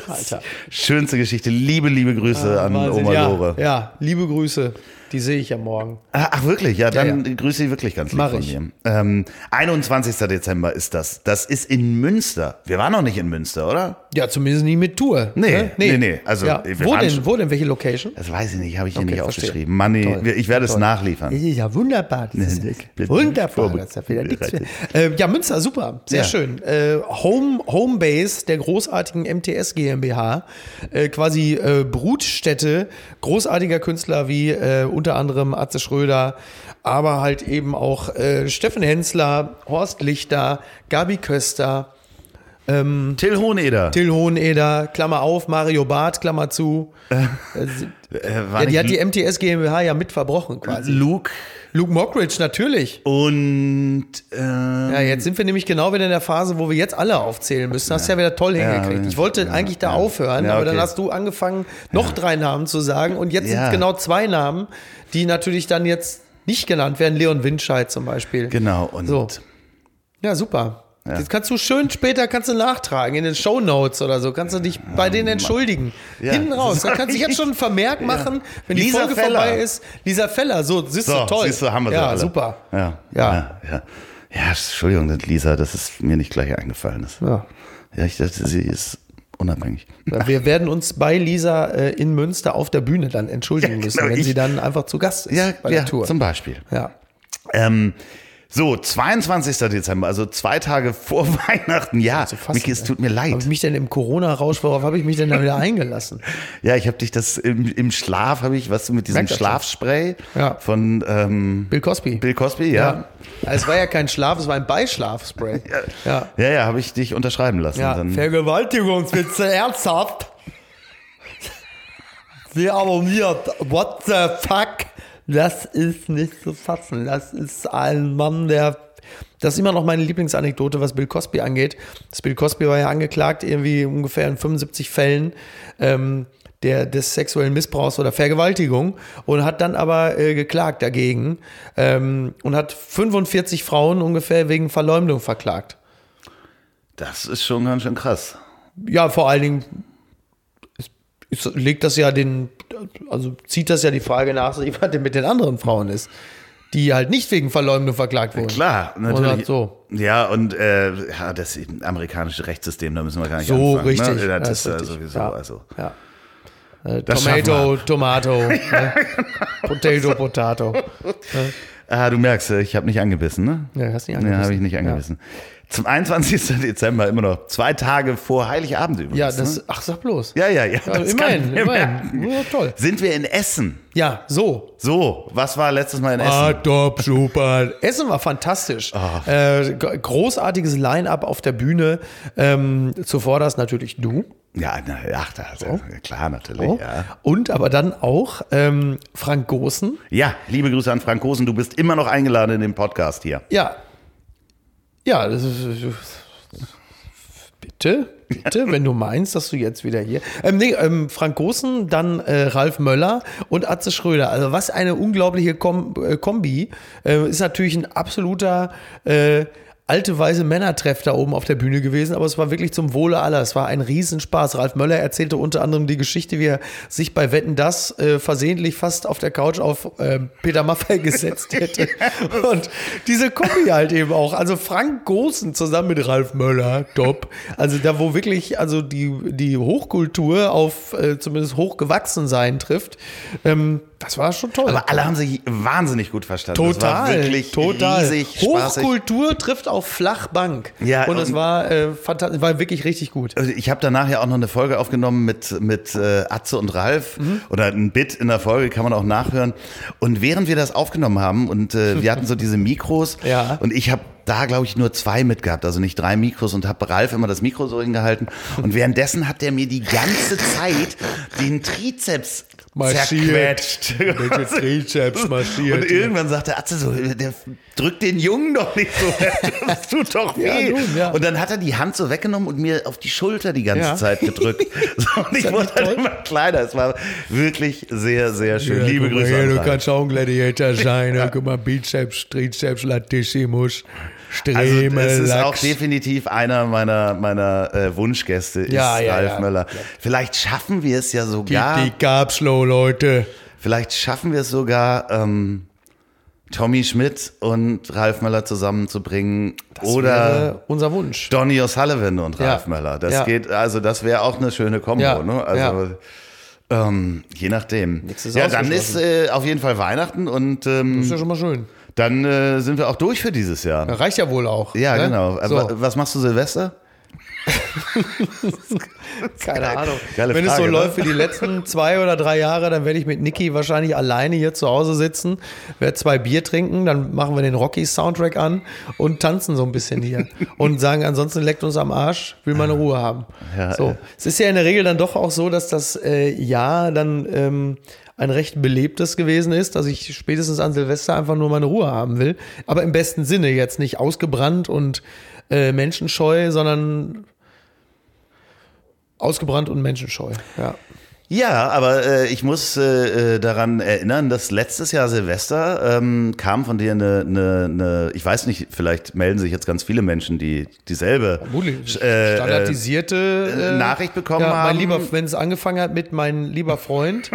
Alter. Schönste Geschichte. Liebe, liebe Grüße an Wahnsinn. Oma ja, Lore. ja, liebe Grüße. Die sehe ich ja morgen. Ah, Ach, wirklich? Ja, dann Ja, grüße ich wirklich ganz lieb Mach von ich. mir. Ähm, 21. Dezember ist das. Das ist in Münster. Wir waren noch nicht in Münster, oder? Ja, zumindest nie mit Tour. Nee, ne? nee, nee. Also, ja. Wo denn? Wo denn? Welche Location? Das weiß ich nicht, habe ich hier Okay, nicht verstehe. aufgeschrieben. Manni, Toll. ich werde es Toll. nachliefern. Das ist ja wunderbar. Das ist Nee, wunderbar. Das ist ja, wieder nichts mehr. Äh, ja, Münster, super. Sehr Ja. schön. Äh, Home, Homebase der großartigen MTS GmbH. Äh, quasi äh, Brutstätte großartiger Künstler wie äh, unter anderem Atze Schröder, aber halt eben auch äh, Steffen Hensler, Horst Lichter, Gabi Köster, Till Hoheneder. Till Hoheneder, Klammer auf, Mario Barth, Klammer zu. Äh, äh, ja, die nicht hat die MTS GmbH ja mit verbrochen quasi. Luke Luke Mockridge, natürlich. und äh, Ja, jetzt sind wir nämlich genau wieder in der Phase, wo wir jetzt alle aufzählen müssen. Hast ja, wieder toll Ja, hingekriegt. Ich wollte ja, eigentlich da ja. aufhören, Ja, aber dann okay. hast du angefangen, noch drei Namen zu sagen. Und jetzt Ja. sind genau zwei Namen, die natürlich dann jetzt nicht genannt werden. Leon Windscheid zum Beispiel. genau und So. Ja, super. Jetzt kannst du schön später kannst du nachtragen in den Show Notes oder so. Kannst du dich bei denen entschuldigen. Ja. Hinten raus. Da kannst du jetzt schon einen Vermerk machen, wenn die Lisa Folge Feller. vorbei ist. Lisa Feller, so, siehst so, du, toll. siehst du, haben wir ja, alle. super. Ja, Ja. ja, ja. Ja, Entschuldigung, Lisa, das ist mir nicht gleich eingefallen. Das, Ja. ja, ich dachte, sie ist unabhängig. Wir werden uns bei Lisa äh, in Münster auf der Bühne dann entschuldigen müssen, genau, wenn ich- sie dann einfach zu Gast ist Ja, bei ja der Tour. zum Beispiel. ja. Ähm, so, 22. Dezember, also zwei Tage vor Weihnachten. Ja, fassen, Miki, es tut mir Habe ich leid. mich denn im Corona-Rausch, worauf habe ich mich denn da wieder eingelassen? Ja, ich habe dich das im, im Schlaf, habe ich, was du mit diesem Merkt. Schlafspray Ja. von ähm, Bill Cosby. Bill Cosby, ja. Ja. Es war ja kein Schlaf, es war ein Beischlafspray. Ja. Ja, ja, habe ich dich unterschreiben lassen. Ja, Dann, Vergewaltigungswitze, ernsthaft. Sie abonniert. What the fuck? Das ist nicht zu fassen. Das ist ein Mann, der. Das ist immer noch meine Lieblingsanekdote, was Bill Cosby angeht. Das Bill Cosby war ja angeklagt, irgendwie ungefähr in 75 Fällen ähm, der, des sexuellen Missbrauchs oder Vergewaltigung und hat dann aber äh, geklagt dagegen ähm, und hat 45 Frauen ungefähr wegen Verleumdung verklagt. das ist schon ganz schön krass. Ja, vor allen Dingen es, es legt das ja den, also zieht das ja die Frage nach sich, was denn mit den anderen Frauen ist, die halt nicht wegen Verleumdung verklagt wurden. Klar, Oder natürlich. so. Ja, und äh, ja, das amerikanische Rechtssystem, da müssen wir gar nicht So anfangen. richtig. Ne? Ja, Das, Ja, ist ja richtig. sowieso. Ja. Also. Ja. Äh, Tomato, Tomato. ne? Potato, Potato. Ah, du merkst, äh, ich habe nicht angebissen, ne? Ja, hast nicht Ja, angebissen. habe ich nicht angebissen. Zum 21. Dezember, immer noch zwei Tage vor Heiligabend übrigens. Ja, ne? das, ach, sag bloß. Ja, ja, ja. Ja, immerhin, immerhin. Ja, toll. Sind wir in Essen? Ja, so. So, was war letztes Mal in Essen? Ah, top, super. Essen war fantastisch. Ah. Äh, großartiges Line-up auf der Bühne. Ähm, zuvor das natürlich du. Ja, na, ach, da, da, klar, natürlich. So. Ja. Und aber dann auch ähm, Frank Gosen. ja, liebe Grüße an Frank Kosen, du bist immer noch eingeladen in den Podcast hier. Ja. Ja, das ist. Bitte, bitte, wenn du meinst, dass du jetzt wieder hier. Ähm, nee, ähm, Frank Gosen, dann äh, Ralf Möller und Atze Schröder. Also was eine unglaubliche Kom äh, Kombi. Äh, ist natürlich ein absoluter äh, alte weise Männertreff da oben auf der Bühne gewesen, aber es war wirklich zum Wohle aller. Es war ein Riesenspaß. Ralf Möller erzählte unter anderem die Geschichte, wie er sich bei Wetten das äh, versehentlich fast auf der Couch auf äh, Peter Maffay gesetzt hätte. Und diese Kombi halt eben auch. Also Frank Gosen zusammen mit Ralf Möller, top. Also da, wo wirklich also die, die Hochkultur auf äh, zumindest hochgewachsen sein trifft, ähm, das war schon toll. Aber alle haben sich wahnsinnig gut verstanden. Das war Total, wirklich total. riesig spaßig. Hochkultur trifft auf Flachbank. Ja, und es war, äh, fanta- war wirklich richtig gut. Also ich habe danach ja auch noch eine Folge aufgenommen mit, mit äh, Atze und Ralf Mhm. oder ein Bit in der Folge, kann man auch nachhören. Und während wir das aufgenommen haben und äh, wir hatten so diese Mikros Ja. und ich habe da, glaube ich, nur zwei mitgehabt, also nicht drei Mikros und habe Ralf immer das Mikro so hingehalten. Und währenddessen hat der mir die ganze Zeit den Trizeps zerquetscht. Welche Trizeps marschiert. Und irgendwann sagte Atze so, der drückt den Jungen doch nicht so. Das tut doch Ja, weh. nun, ja. Und dann hat er die Hand so weggenommen und mir auf die Schulter die ganze Ja. Zeit gedrückt. So, und ich wurde halt immer kleiner. Es war wirklich sehr, sehr schön. Ja, Liebe Grüße hier, an Du kannst auch ein Gladiator sein. ne? Guck mal, Bizeps, Trizeps, Latissimus, Also Stremel, es ist auch definitiv einer meiner, meiner äh, Wunschgäste, ist Ja, ja, Ralf ja. Möller. Vielleicht schaffen wir es ja sogar, die Capslow, Leute. vielleicht schaffen wir es sogar, ähm, Tommy Schmidt und Ralf Möller zusammenzubringen. oder Wäre unser Wunsch. Donny O'Sullivan und. Ralf Möller. Das geht, also das wäre auch eine schöne Kombo, Ja. ne? Also ähm, je nachdem. Ist ja, dann ist äh, auf jeden Fall Weihnachten und ähm, Ist ja schon mal schön. Dann äh, sind wir auch durch für dieses Jahr. Reicht ja wohl auch. Ja, ne? genau. Aber So. was machst du Silvester? Keine Ahnung. geile Wenn es so Frage, ne? läuft wie die letzten zwei oder drei Jahre, dann werde ich mit Niki wahrscheinlich alleine hier zu Hause sitzen, werde zwei Bier trinken, dann machen wir den Rocky-Soundtrack an und tanzen so ein bisschen hier und sagen, ansonsten leckt uns am Arsch, will meine Ruhe haben. Ja, so. äh. Es ist ja in der Regel dann doch auch so, dass das äh, Jahr dann ähm, ein recht belebtes gewesen ist, dass ich spätestens an Silvester einfach nur meine Ruhe haben will. Aber im besten Sinne jetzt nicht ausgebrannt und äh, menschenscheu, sondern ausgebrannt und menschenscheu. Ja. Ja, aber äh, ich muss äh, äh, daran erinnern, dass letztes Jahr Silvester ähm, kam von dir eine, eine, eine, ich weiß nicht, vielleicht melden sich jetzt ganz viele Menschen, die dieselbe äh, Standardisierte äh, äh, Nachricht bekommen ja, haben. Mein lieber, wenn es angefangen hat mit mein lieber Freund,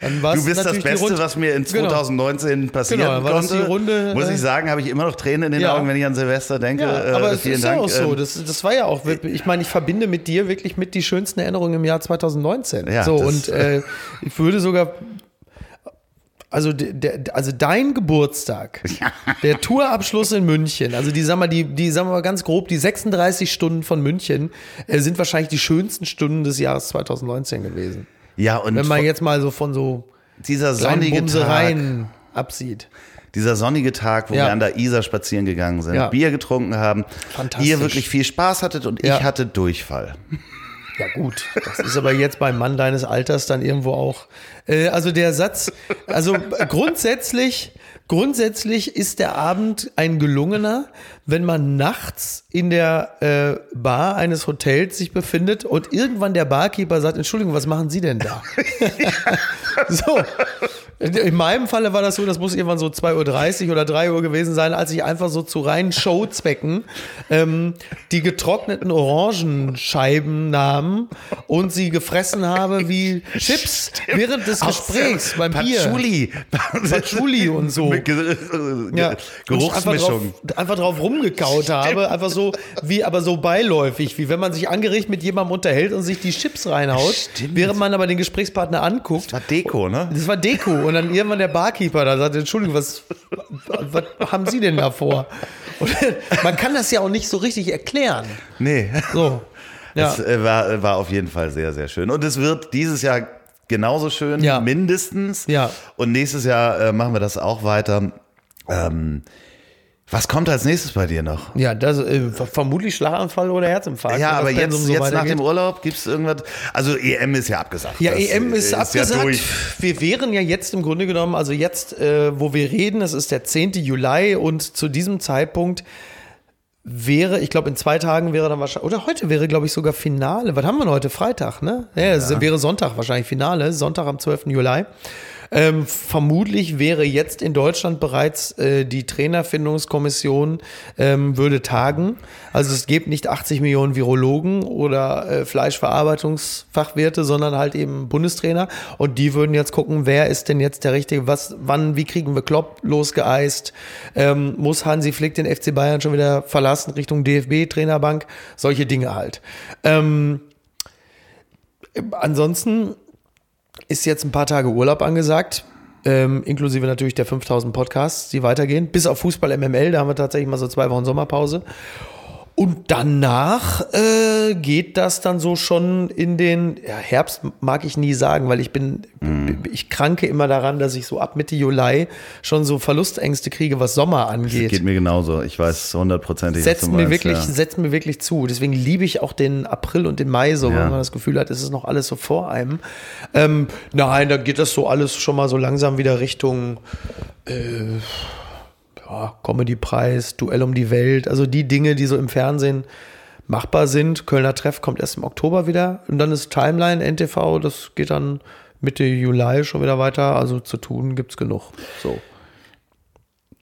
dann war Du bist das Beste, was mir in Genau. 2019 passieren Genau, war das konnte. die Runde, muss ich sagen, habe ich immer noch Tränen in den Ja. Augen, wenn ich an Silvester denke. Ja, aber es ist Dank. ja auch so. Ähm, Das, das war ja auch, ich meine, ich verbinde mit dir wirklich mit die schönsten Erinnerungen im Jahr 2019. Ja, so, das- und äh, ich würde sogar. Also, der, also dein Geburtstag, der Tourabschluss in München, also die, sag mal, die, die, sagen wir mal ganz grob, die 36 Stunden von München äh, sind wahrscheinlich die schönsten Stunden des Jahres 2019 gewesen. ja, und Wenn man jetzt mal so von so dieser sonnige Tag, absieht. dieser sonnige Tag, wo Ja. wir an der Isar spazieren gegangen sind, Ja. Bier getrunken haben, ihr wirklich viel Spaß hattet und Ja. ich hatte Durchfall. Ja gut, das ist aber jetzt beim Mann deines Alters dann irgendwo auch. Äh, also der Satz, also grundsätzlich, grundsätzlich ist der Abend ein gelungener, wenn man nachts in der äh, Bar eines Hotels sich befindet und irgendwann der Barkeeper sagt, Entschuldigung, was machen Sie denn da? so. In meinem Falle war das so, das muss irgendwann so 2.30 Uhr oder 3 Uhr gewesen sein, als ich einfach so zu reinen Showzwecken ähm, die getrockneten Orangenscheiben nahm und sie gefressen habe wie Chips während des Gesprächs beim Bier. Patchouli. Patchouli und so. Ja, Geruchsmischung. Einfach drauf, einfach drauf rumgekaut habe, einfach so wie, aber so beiläufig, wie wenn man sich angeregt mit jemandem unterhält und sich die Chips reinhaut, Stimmt. während man aber den Gesprächspartner anguckt. War Deko, ne? Das war Deko und dann irgendwann der Barkeeper da sagte, Entschuldigung, was, was haben Sie denn da vor? Und man kann das ja auch nicht so richtig erklären. Nee. So. Ja. Es äh, war, war auf jeden Fall sehr, sehr schön. Und es wird dieses Jahr genauso schön, Ja. mindestens. Ja. Und nächstes Jahr äh, machen wir das auch weiter. Ähm, was kommt als nächstes bei dir noch? Ja, das äh, vermutlich Schlaganfall oder Herzinfarkt. Ja, aber jetzt, so jetzt nach dem Urlaub gibt es irgendwas? Also EM ist ja abgesagt. Ja, Das EM ist, Ja abgesagt. durch. wir wären ja jetzt im Grunde genommen, also jetzt, äh, wo wir reden, es ist der 10. Juli und zu diesem Zeitpunkt wäre, ich glaube, in zwei Tagen wäre dann wahrscheinlich, oder heute wäre, glaube ich, sogar Finale. Was haben wir denn heute? Freitag, ne? Ja, es wäre Sonntag wahrscheinlich Finale, Sonntag am 12. Juli. Ähm, vermutlich wäre jetzt in Deutschland bereits äh, die Trainerfindungskommission ähm, würde tagen. Also es gibt nicht 80 Millionen Virologen oder äh, Fleischverarbeitungsfachwirte, sondern halt eben Bundestrainer. Und die würden jetzt gucken, wer ist denn jetzt der richtige, was, wann, wie kriegen wir Klopp losgeeist? Ähm, muss Hansi Flick den FC Bayern schon wieder verlassen Richtung DFB, Trainerbank? Solche Dinge halt. Ähm, ansonsten ist jetzt ein paar Tage Urlaub angesagt, ähm, inklusive natürlich der 5000 Podcasts, die weitergehen, bis auf Fußball MML, da haben wir tatsächlich mal so zwei Wochen Sommerpause. Und danach äh, geht das dann so schon in den ja, Herbst mag ich nie sagen, weil ich bin ich kranke immer daran, dass ich so ab Mitte Juli schon so Verlustängste kriege, was Sommer angeht Geht mir genauso. Ich weiß hundertprozentig, setzt mir wirklich, ja. setzt mir wirklich zu. Deswegen liebe ich auch den April und den Mai so, Ja. wenn man das Gefühl hat, es ist noch alles so vor einem. Ähm, nein, da geht das so alles schon mal so langsam wieder Richtung äh, ja, Comedy-Preis, Duell um die Welt, also die Dinge, die so im Fernsehen machbar sind. Kölner Treff kommt erst im Oktober wieder und dann ist Timeline, NTV, das geht dann Mitte Juli schon wieder weiter. Also zu tun gibt's genug. So.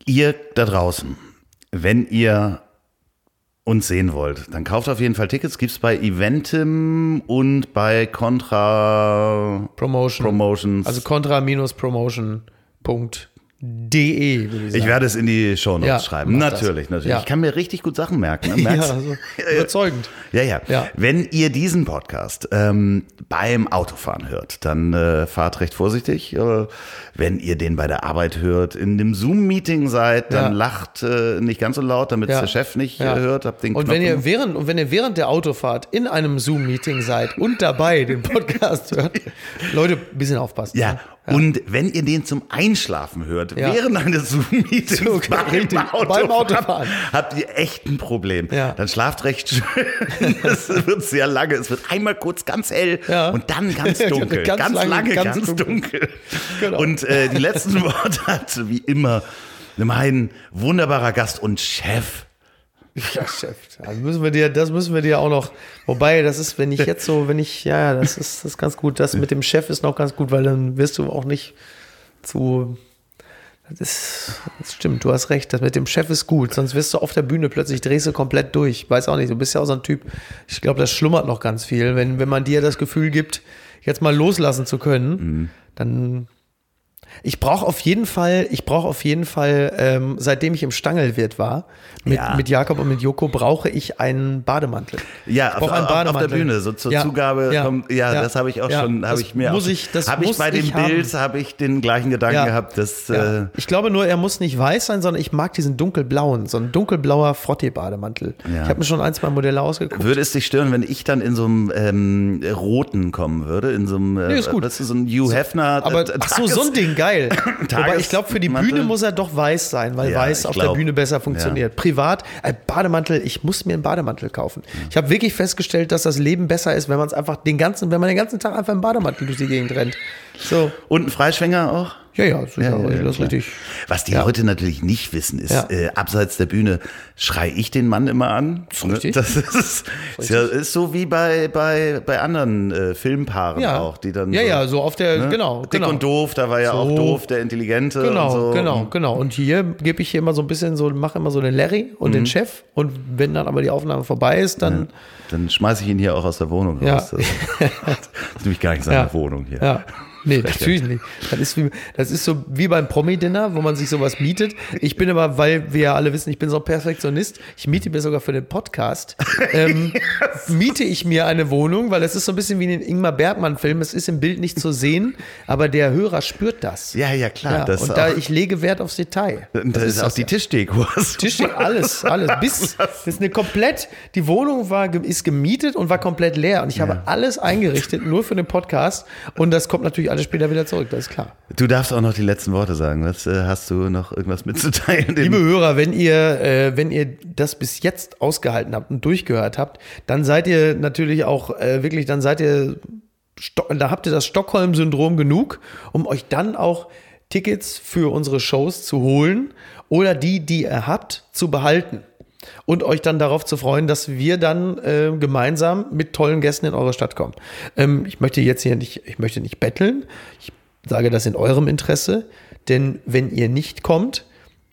Ihr da draußen, wenn ihr uns sehen wollt, dann kauft auf jeden Fall Tickets. Gibt's bei Eventim und bei Contra Promotion. Promotions. Also contra-promotion.de, würde ich sagen. ich werde es in die Shownotes Ja, schreiben. mach das. Natürlich, natürlich. Ja. Ich kann mir richtig gut Sachen merken. Ne? ja, also, überzeugend. Ja, ja, Ja. Wenn ihr diesen Podcast ähm, beim Autofahren hört, dann äh, fahrt recht vorsichtig. Äh, wenn ihr den bei der Arbeit hört, in dem Zoom-Meeting seid, dann Ja. lacht äh, nicht ganz so laut, damit der Chef nicht äh, hört. Habt den Und Knopf wenn ihr während und wenn ihr während der Autofahrt in einem Zoom-Meeting seid und dabei den Podcast hört, Leute, ein bisschen aufpassen. ja. ne? Und wenn ihr den zum Einschlafen hört, Ja. während eines Zoom-Meetings So, beim, richtig, Autofahren, beim Autofahren. habt ihr echt ein Problem. Ja. Dann schlaft recht schön. Es wird sehr lange. Es wird einmal kurz ganz hell Ja. und dann ganz dunkel. Ganz ganz, lange, lange, ganz ganz, dunkel. dunkel. Genau. Und äh, die letzten Worte hat wie immer mein wunderbarer Gast und Chef Ja, Chef. Also müssen wir dir, das müssen wir dir auch noch. Wobei, das ist, wenn ich jetzt so, wenn ich, ja, das ist, das ist ganz gut. Das mit dem Chef ist noch ganz gut, weil dann wirst du auch nicht zu. Das, ist, das stimmt, du hast recht. Das mit dem Chef ist gut, sonst wirst du auf der Bühne plötzlich drehst du komplett durch. Weiß auch nicht, du bist ja auch so ein Typ. Ich glaube, das schlummert noch ganz viel. Wenn, wenn man dir das Gefühl gibt, jetzt mal loslassen zu können, Mhm. dann ich brauche auf jeden Fall, ich brauche auf jeden Fall, ähm, seitdem ich im Stangelwirt war, mit, Ja. mit Jakob und mit Joko, brauche ich einen Bademantel. Ja, ich auf, einen auf, auf der Bademantel. Bühne, so zur Ja, Zugabe ja, kommt, ja, ja, das habe ich auch schon, habe ich mir muss auch, ich- das habe ich muss bei dem ich haben. Bild, habe ich den gleichen Gedanken gehabt, dass, äh, Ich glaube nur, er muss nicht weiß sein, sondern ich mag diesen dunkelblauen, so ein dunkelblauer Frottee-Bademantel. Ja. Ich habe mir schon ein, zwei Modelle ausgeguckt. würde es dich stören, wenn ich dann in so einem ähm, roten kommen würde, in so einem, äh, Nee, ist gut. weißt du, so ein Hugh Hefner. Aber äh, ach so, so ein Ding, geil. Wobei ich glaube, für die. Bühne muss er doch weiß sein, weil Ja, weiß auf glaub. der Bühne besser funktioniert. Privat, äh, Bademantel, ich muss mir einen Bademantel kaufen. Ich habe wirklich festgestellt, dass das Leben besser ist, wenn man es einfach den ganzen, wenn man den ganzen Tag einfach im Bademantel durch die Gegend rennt. So, Und ein Freischwänger auch? Ja, ja, das ist ja, Ja, das ist klar. richtig. Was die Ja. Leute natürlich nicht wissen, ist, Ja. äh, abseits der Bühne schrei ich den Mann immer an. ist richtig. Das ist, ja, ist so wie bei, bei, bei anderen äh, Filmpaaren auch, die dann Ja, so, ja, so auf der, ne? genau, Dick genau. und doof, da war ja auch So. doof, der Intelligente Genau, so. genau, genau. Und hier gebe ich hier immer so ein bisschen so, mache immer so den Larry und Mhm. den Chef. Und wenn dann aber die Aufnahme vorbei ist, dann Dann schmeiße ich ihn hier auch aus der Wohnung raus. Das ist nämlich gar nicht seine. Wohnung hier. Ja. Nee, natürlich nicht. Das ist, wie, das ist so wie beim Promi-Dinner, wo man sich sowas mietet. Ich bin aber, weil wir ja alle wissen, ich bin so ein Perfektionist, ich miete mir sogar für den Podcast, ähm, miete ich mir eine Wohnung, weil es ist so ein bisschen wie in den Ingmar Bergmann-Film. Es ist im Bild nicht zu sehen, aber der Hörer spürt das. Ja, ja, klar. Ja, das und da ich lege Wert aufs Detail. da ist auch die Tischdeko. Tisch, alles, alles. Bis, das ist eine komplett, die Wohnung war, ist gemietet und war komplett leer. Und ich habe alles eingerichtet, nur für den Podcast. Und das kommt natürlich alles später wieder zurück, das ist klar. Du darfst auch noch die letzten Worte sagen. Was, äh, hast du noch irgendwas mitzuteilen? Liebe Hörer, wenn ihr, äh, wenn ihr das bis jetzt ausgehalten habt und durchgehört habt, dann seid ihr natürlich auch äh, wirklich, dann seid ihr, da habt ihr das Stockholm-Syndrom genug, um euch dann auch Tickets für unsere Shows zu holen oder die, die ihr habt, zu behalten. Und euch dann darauf zu freuen, dass wir dann äh, gemeinsam mit tollen Gästen in eure Stadt kommen. Ähm, ich möchte jetzt hier nicht, ich möchte nicht betteln. Ich sage das in eurem Interesse, denn wenn ihr nicht kommt,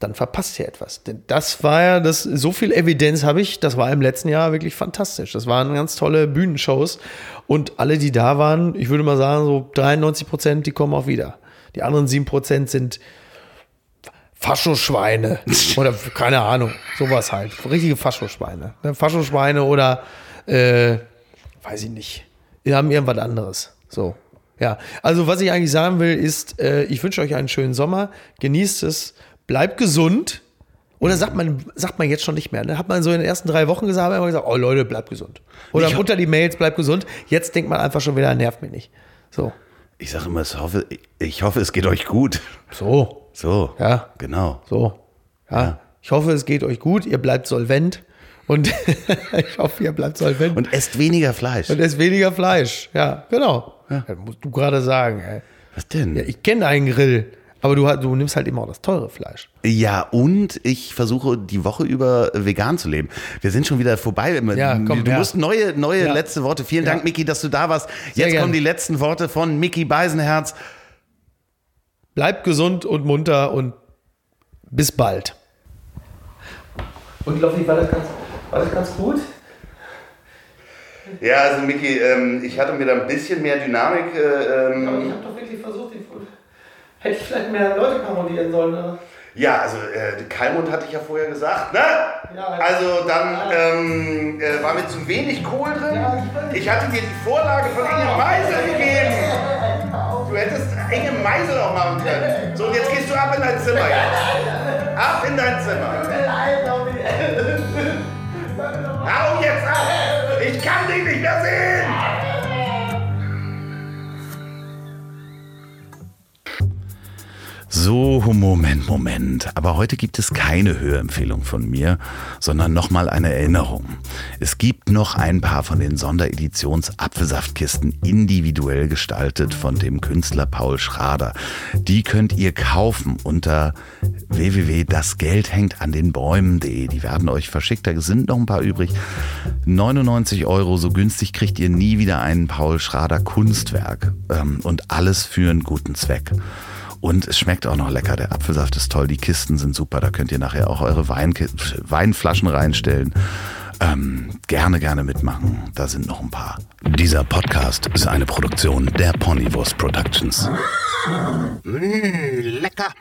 dann verpasst ihr etwas. Denn das war ja, das, so viel Evidenz habe ich, das war im letzten Jahr wirklich fantastisch. Das waren ganz tolle Bühnenshows und alle, die da waren, ich würde mal sagen, so 93 Prozent, die kommen auch wieder. Die anderen 7 Prozent sind Faschoschweine oder keine Ahnung, sowas halt. Richtige Faschoschweine. Ne? Faschoschweine oder, äh, weiß ich nicht. Wir haben irgendwas anderes. So. Ja, also was ich eigentlich sagen will, ist, äh, ich wünsche euch einen schönen Sommer, genießt es, bleibt gesund. Oder sagt man, sagt man jetzt schon nicht mehr. Ne? Hat man so in den ersten drei Wochen gesagt, immer gesagt, oh Leute, bleibt gesund. Oder Ich- unter die Mails, bleibt gesund. Jetzt denkt man einfach schon wieder, nervt mich nicht. So. Ich sage immer, ich hoffe, ich hoffe, es geht euch gut. So. So. Ja. Genau. So. Ja. Ich hoffe, es geht euch gut, ihr bleibt solvent. Und ich hoffe, ihr bleibt solvent. Und esst weniger Fleisch. Und esst weniger Fleisch. Ja, genau. Das musst du gerade sagen. Ey. Was denn? Ja, ich kenne einen Grill, aber du, du nimmst halt immer auch das teure Fleisch. Ja, und ich versuche die Woche über vegan zu leben. Wir sind schon wieder vorbei. Ja, komm, du ja. musst neue, neue Ja. letzte Worte. Vielen Ja. Dank, Miki, dass du da warst. Sehr Jetzt gerne. kommen die letzten Worte von Miki Beisenherz. Bleibt gesund und munter und bis bald. Und Loffi, war das ganz, war das ganz gut? Ja, also Miki, ähm, ich hatte mir da ein bisschen mehr Dynamik. Äh, ähm, habe doch wirklich versucht, den Hätte ich vielleicht mehr Leute parodieren sollen, oder? ja, also äh, Kalmund hatte ich ja vorher gesagt, ne? Ja, also dann ähm, äh, war mir zu wenig Kohl drin. ich hatte dir die Vorlage von Inge Meisel gegeben. Du hättest Inge Meisel auch machen können. So, und jetzt gehst du ab in dein Zimmer. Jetzt. Ab in dein Zimmer. Hau jetzt ab! Ich kann dich nicht mehr sehen! So, Moment, Moment. Aber heute gibt es keine Hörempfehlung von mir, sondern nochmal eine Erinnerung. Es gibt noch ein paar von den Sondereditions-Apfelsaftkisten individuell gestaltet von dem Künstler Paul Schrader. Die könnt ihr kaufen unter www.dasgeldhängtandenbäumen.de. Die werden euch verschickt, da sind noch ein paar übrig. 99 Euro, so günstig kriegt ihr nie wieder ein Paul Schrader Kunstwerk. Ähm, und alles für einen guten Zweck. Und es schmeckt auch noch lecker. Der Apfelsaft ist toll, die Kisten sind super. Da könnt ihr nachher auch eure Wein Weinflaschen reinstellen. Ähm, gerne, gerne mitmachen. Da sind noch ein paar. Dieser Podcast ist eine Produktion der Ponywurst Productions. Mmh, lecker.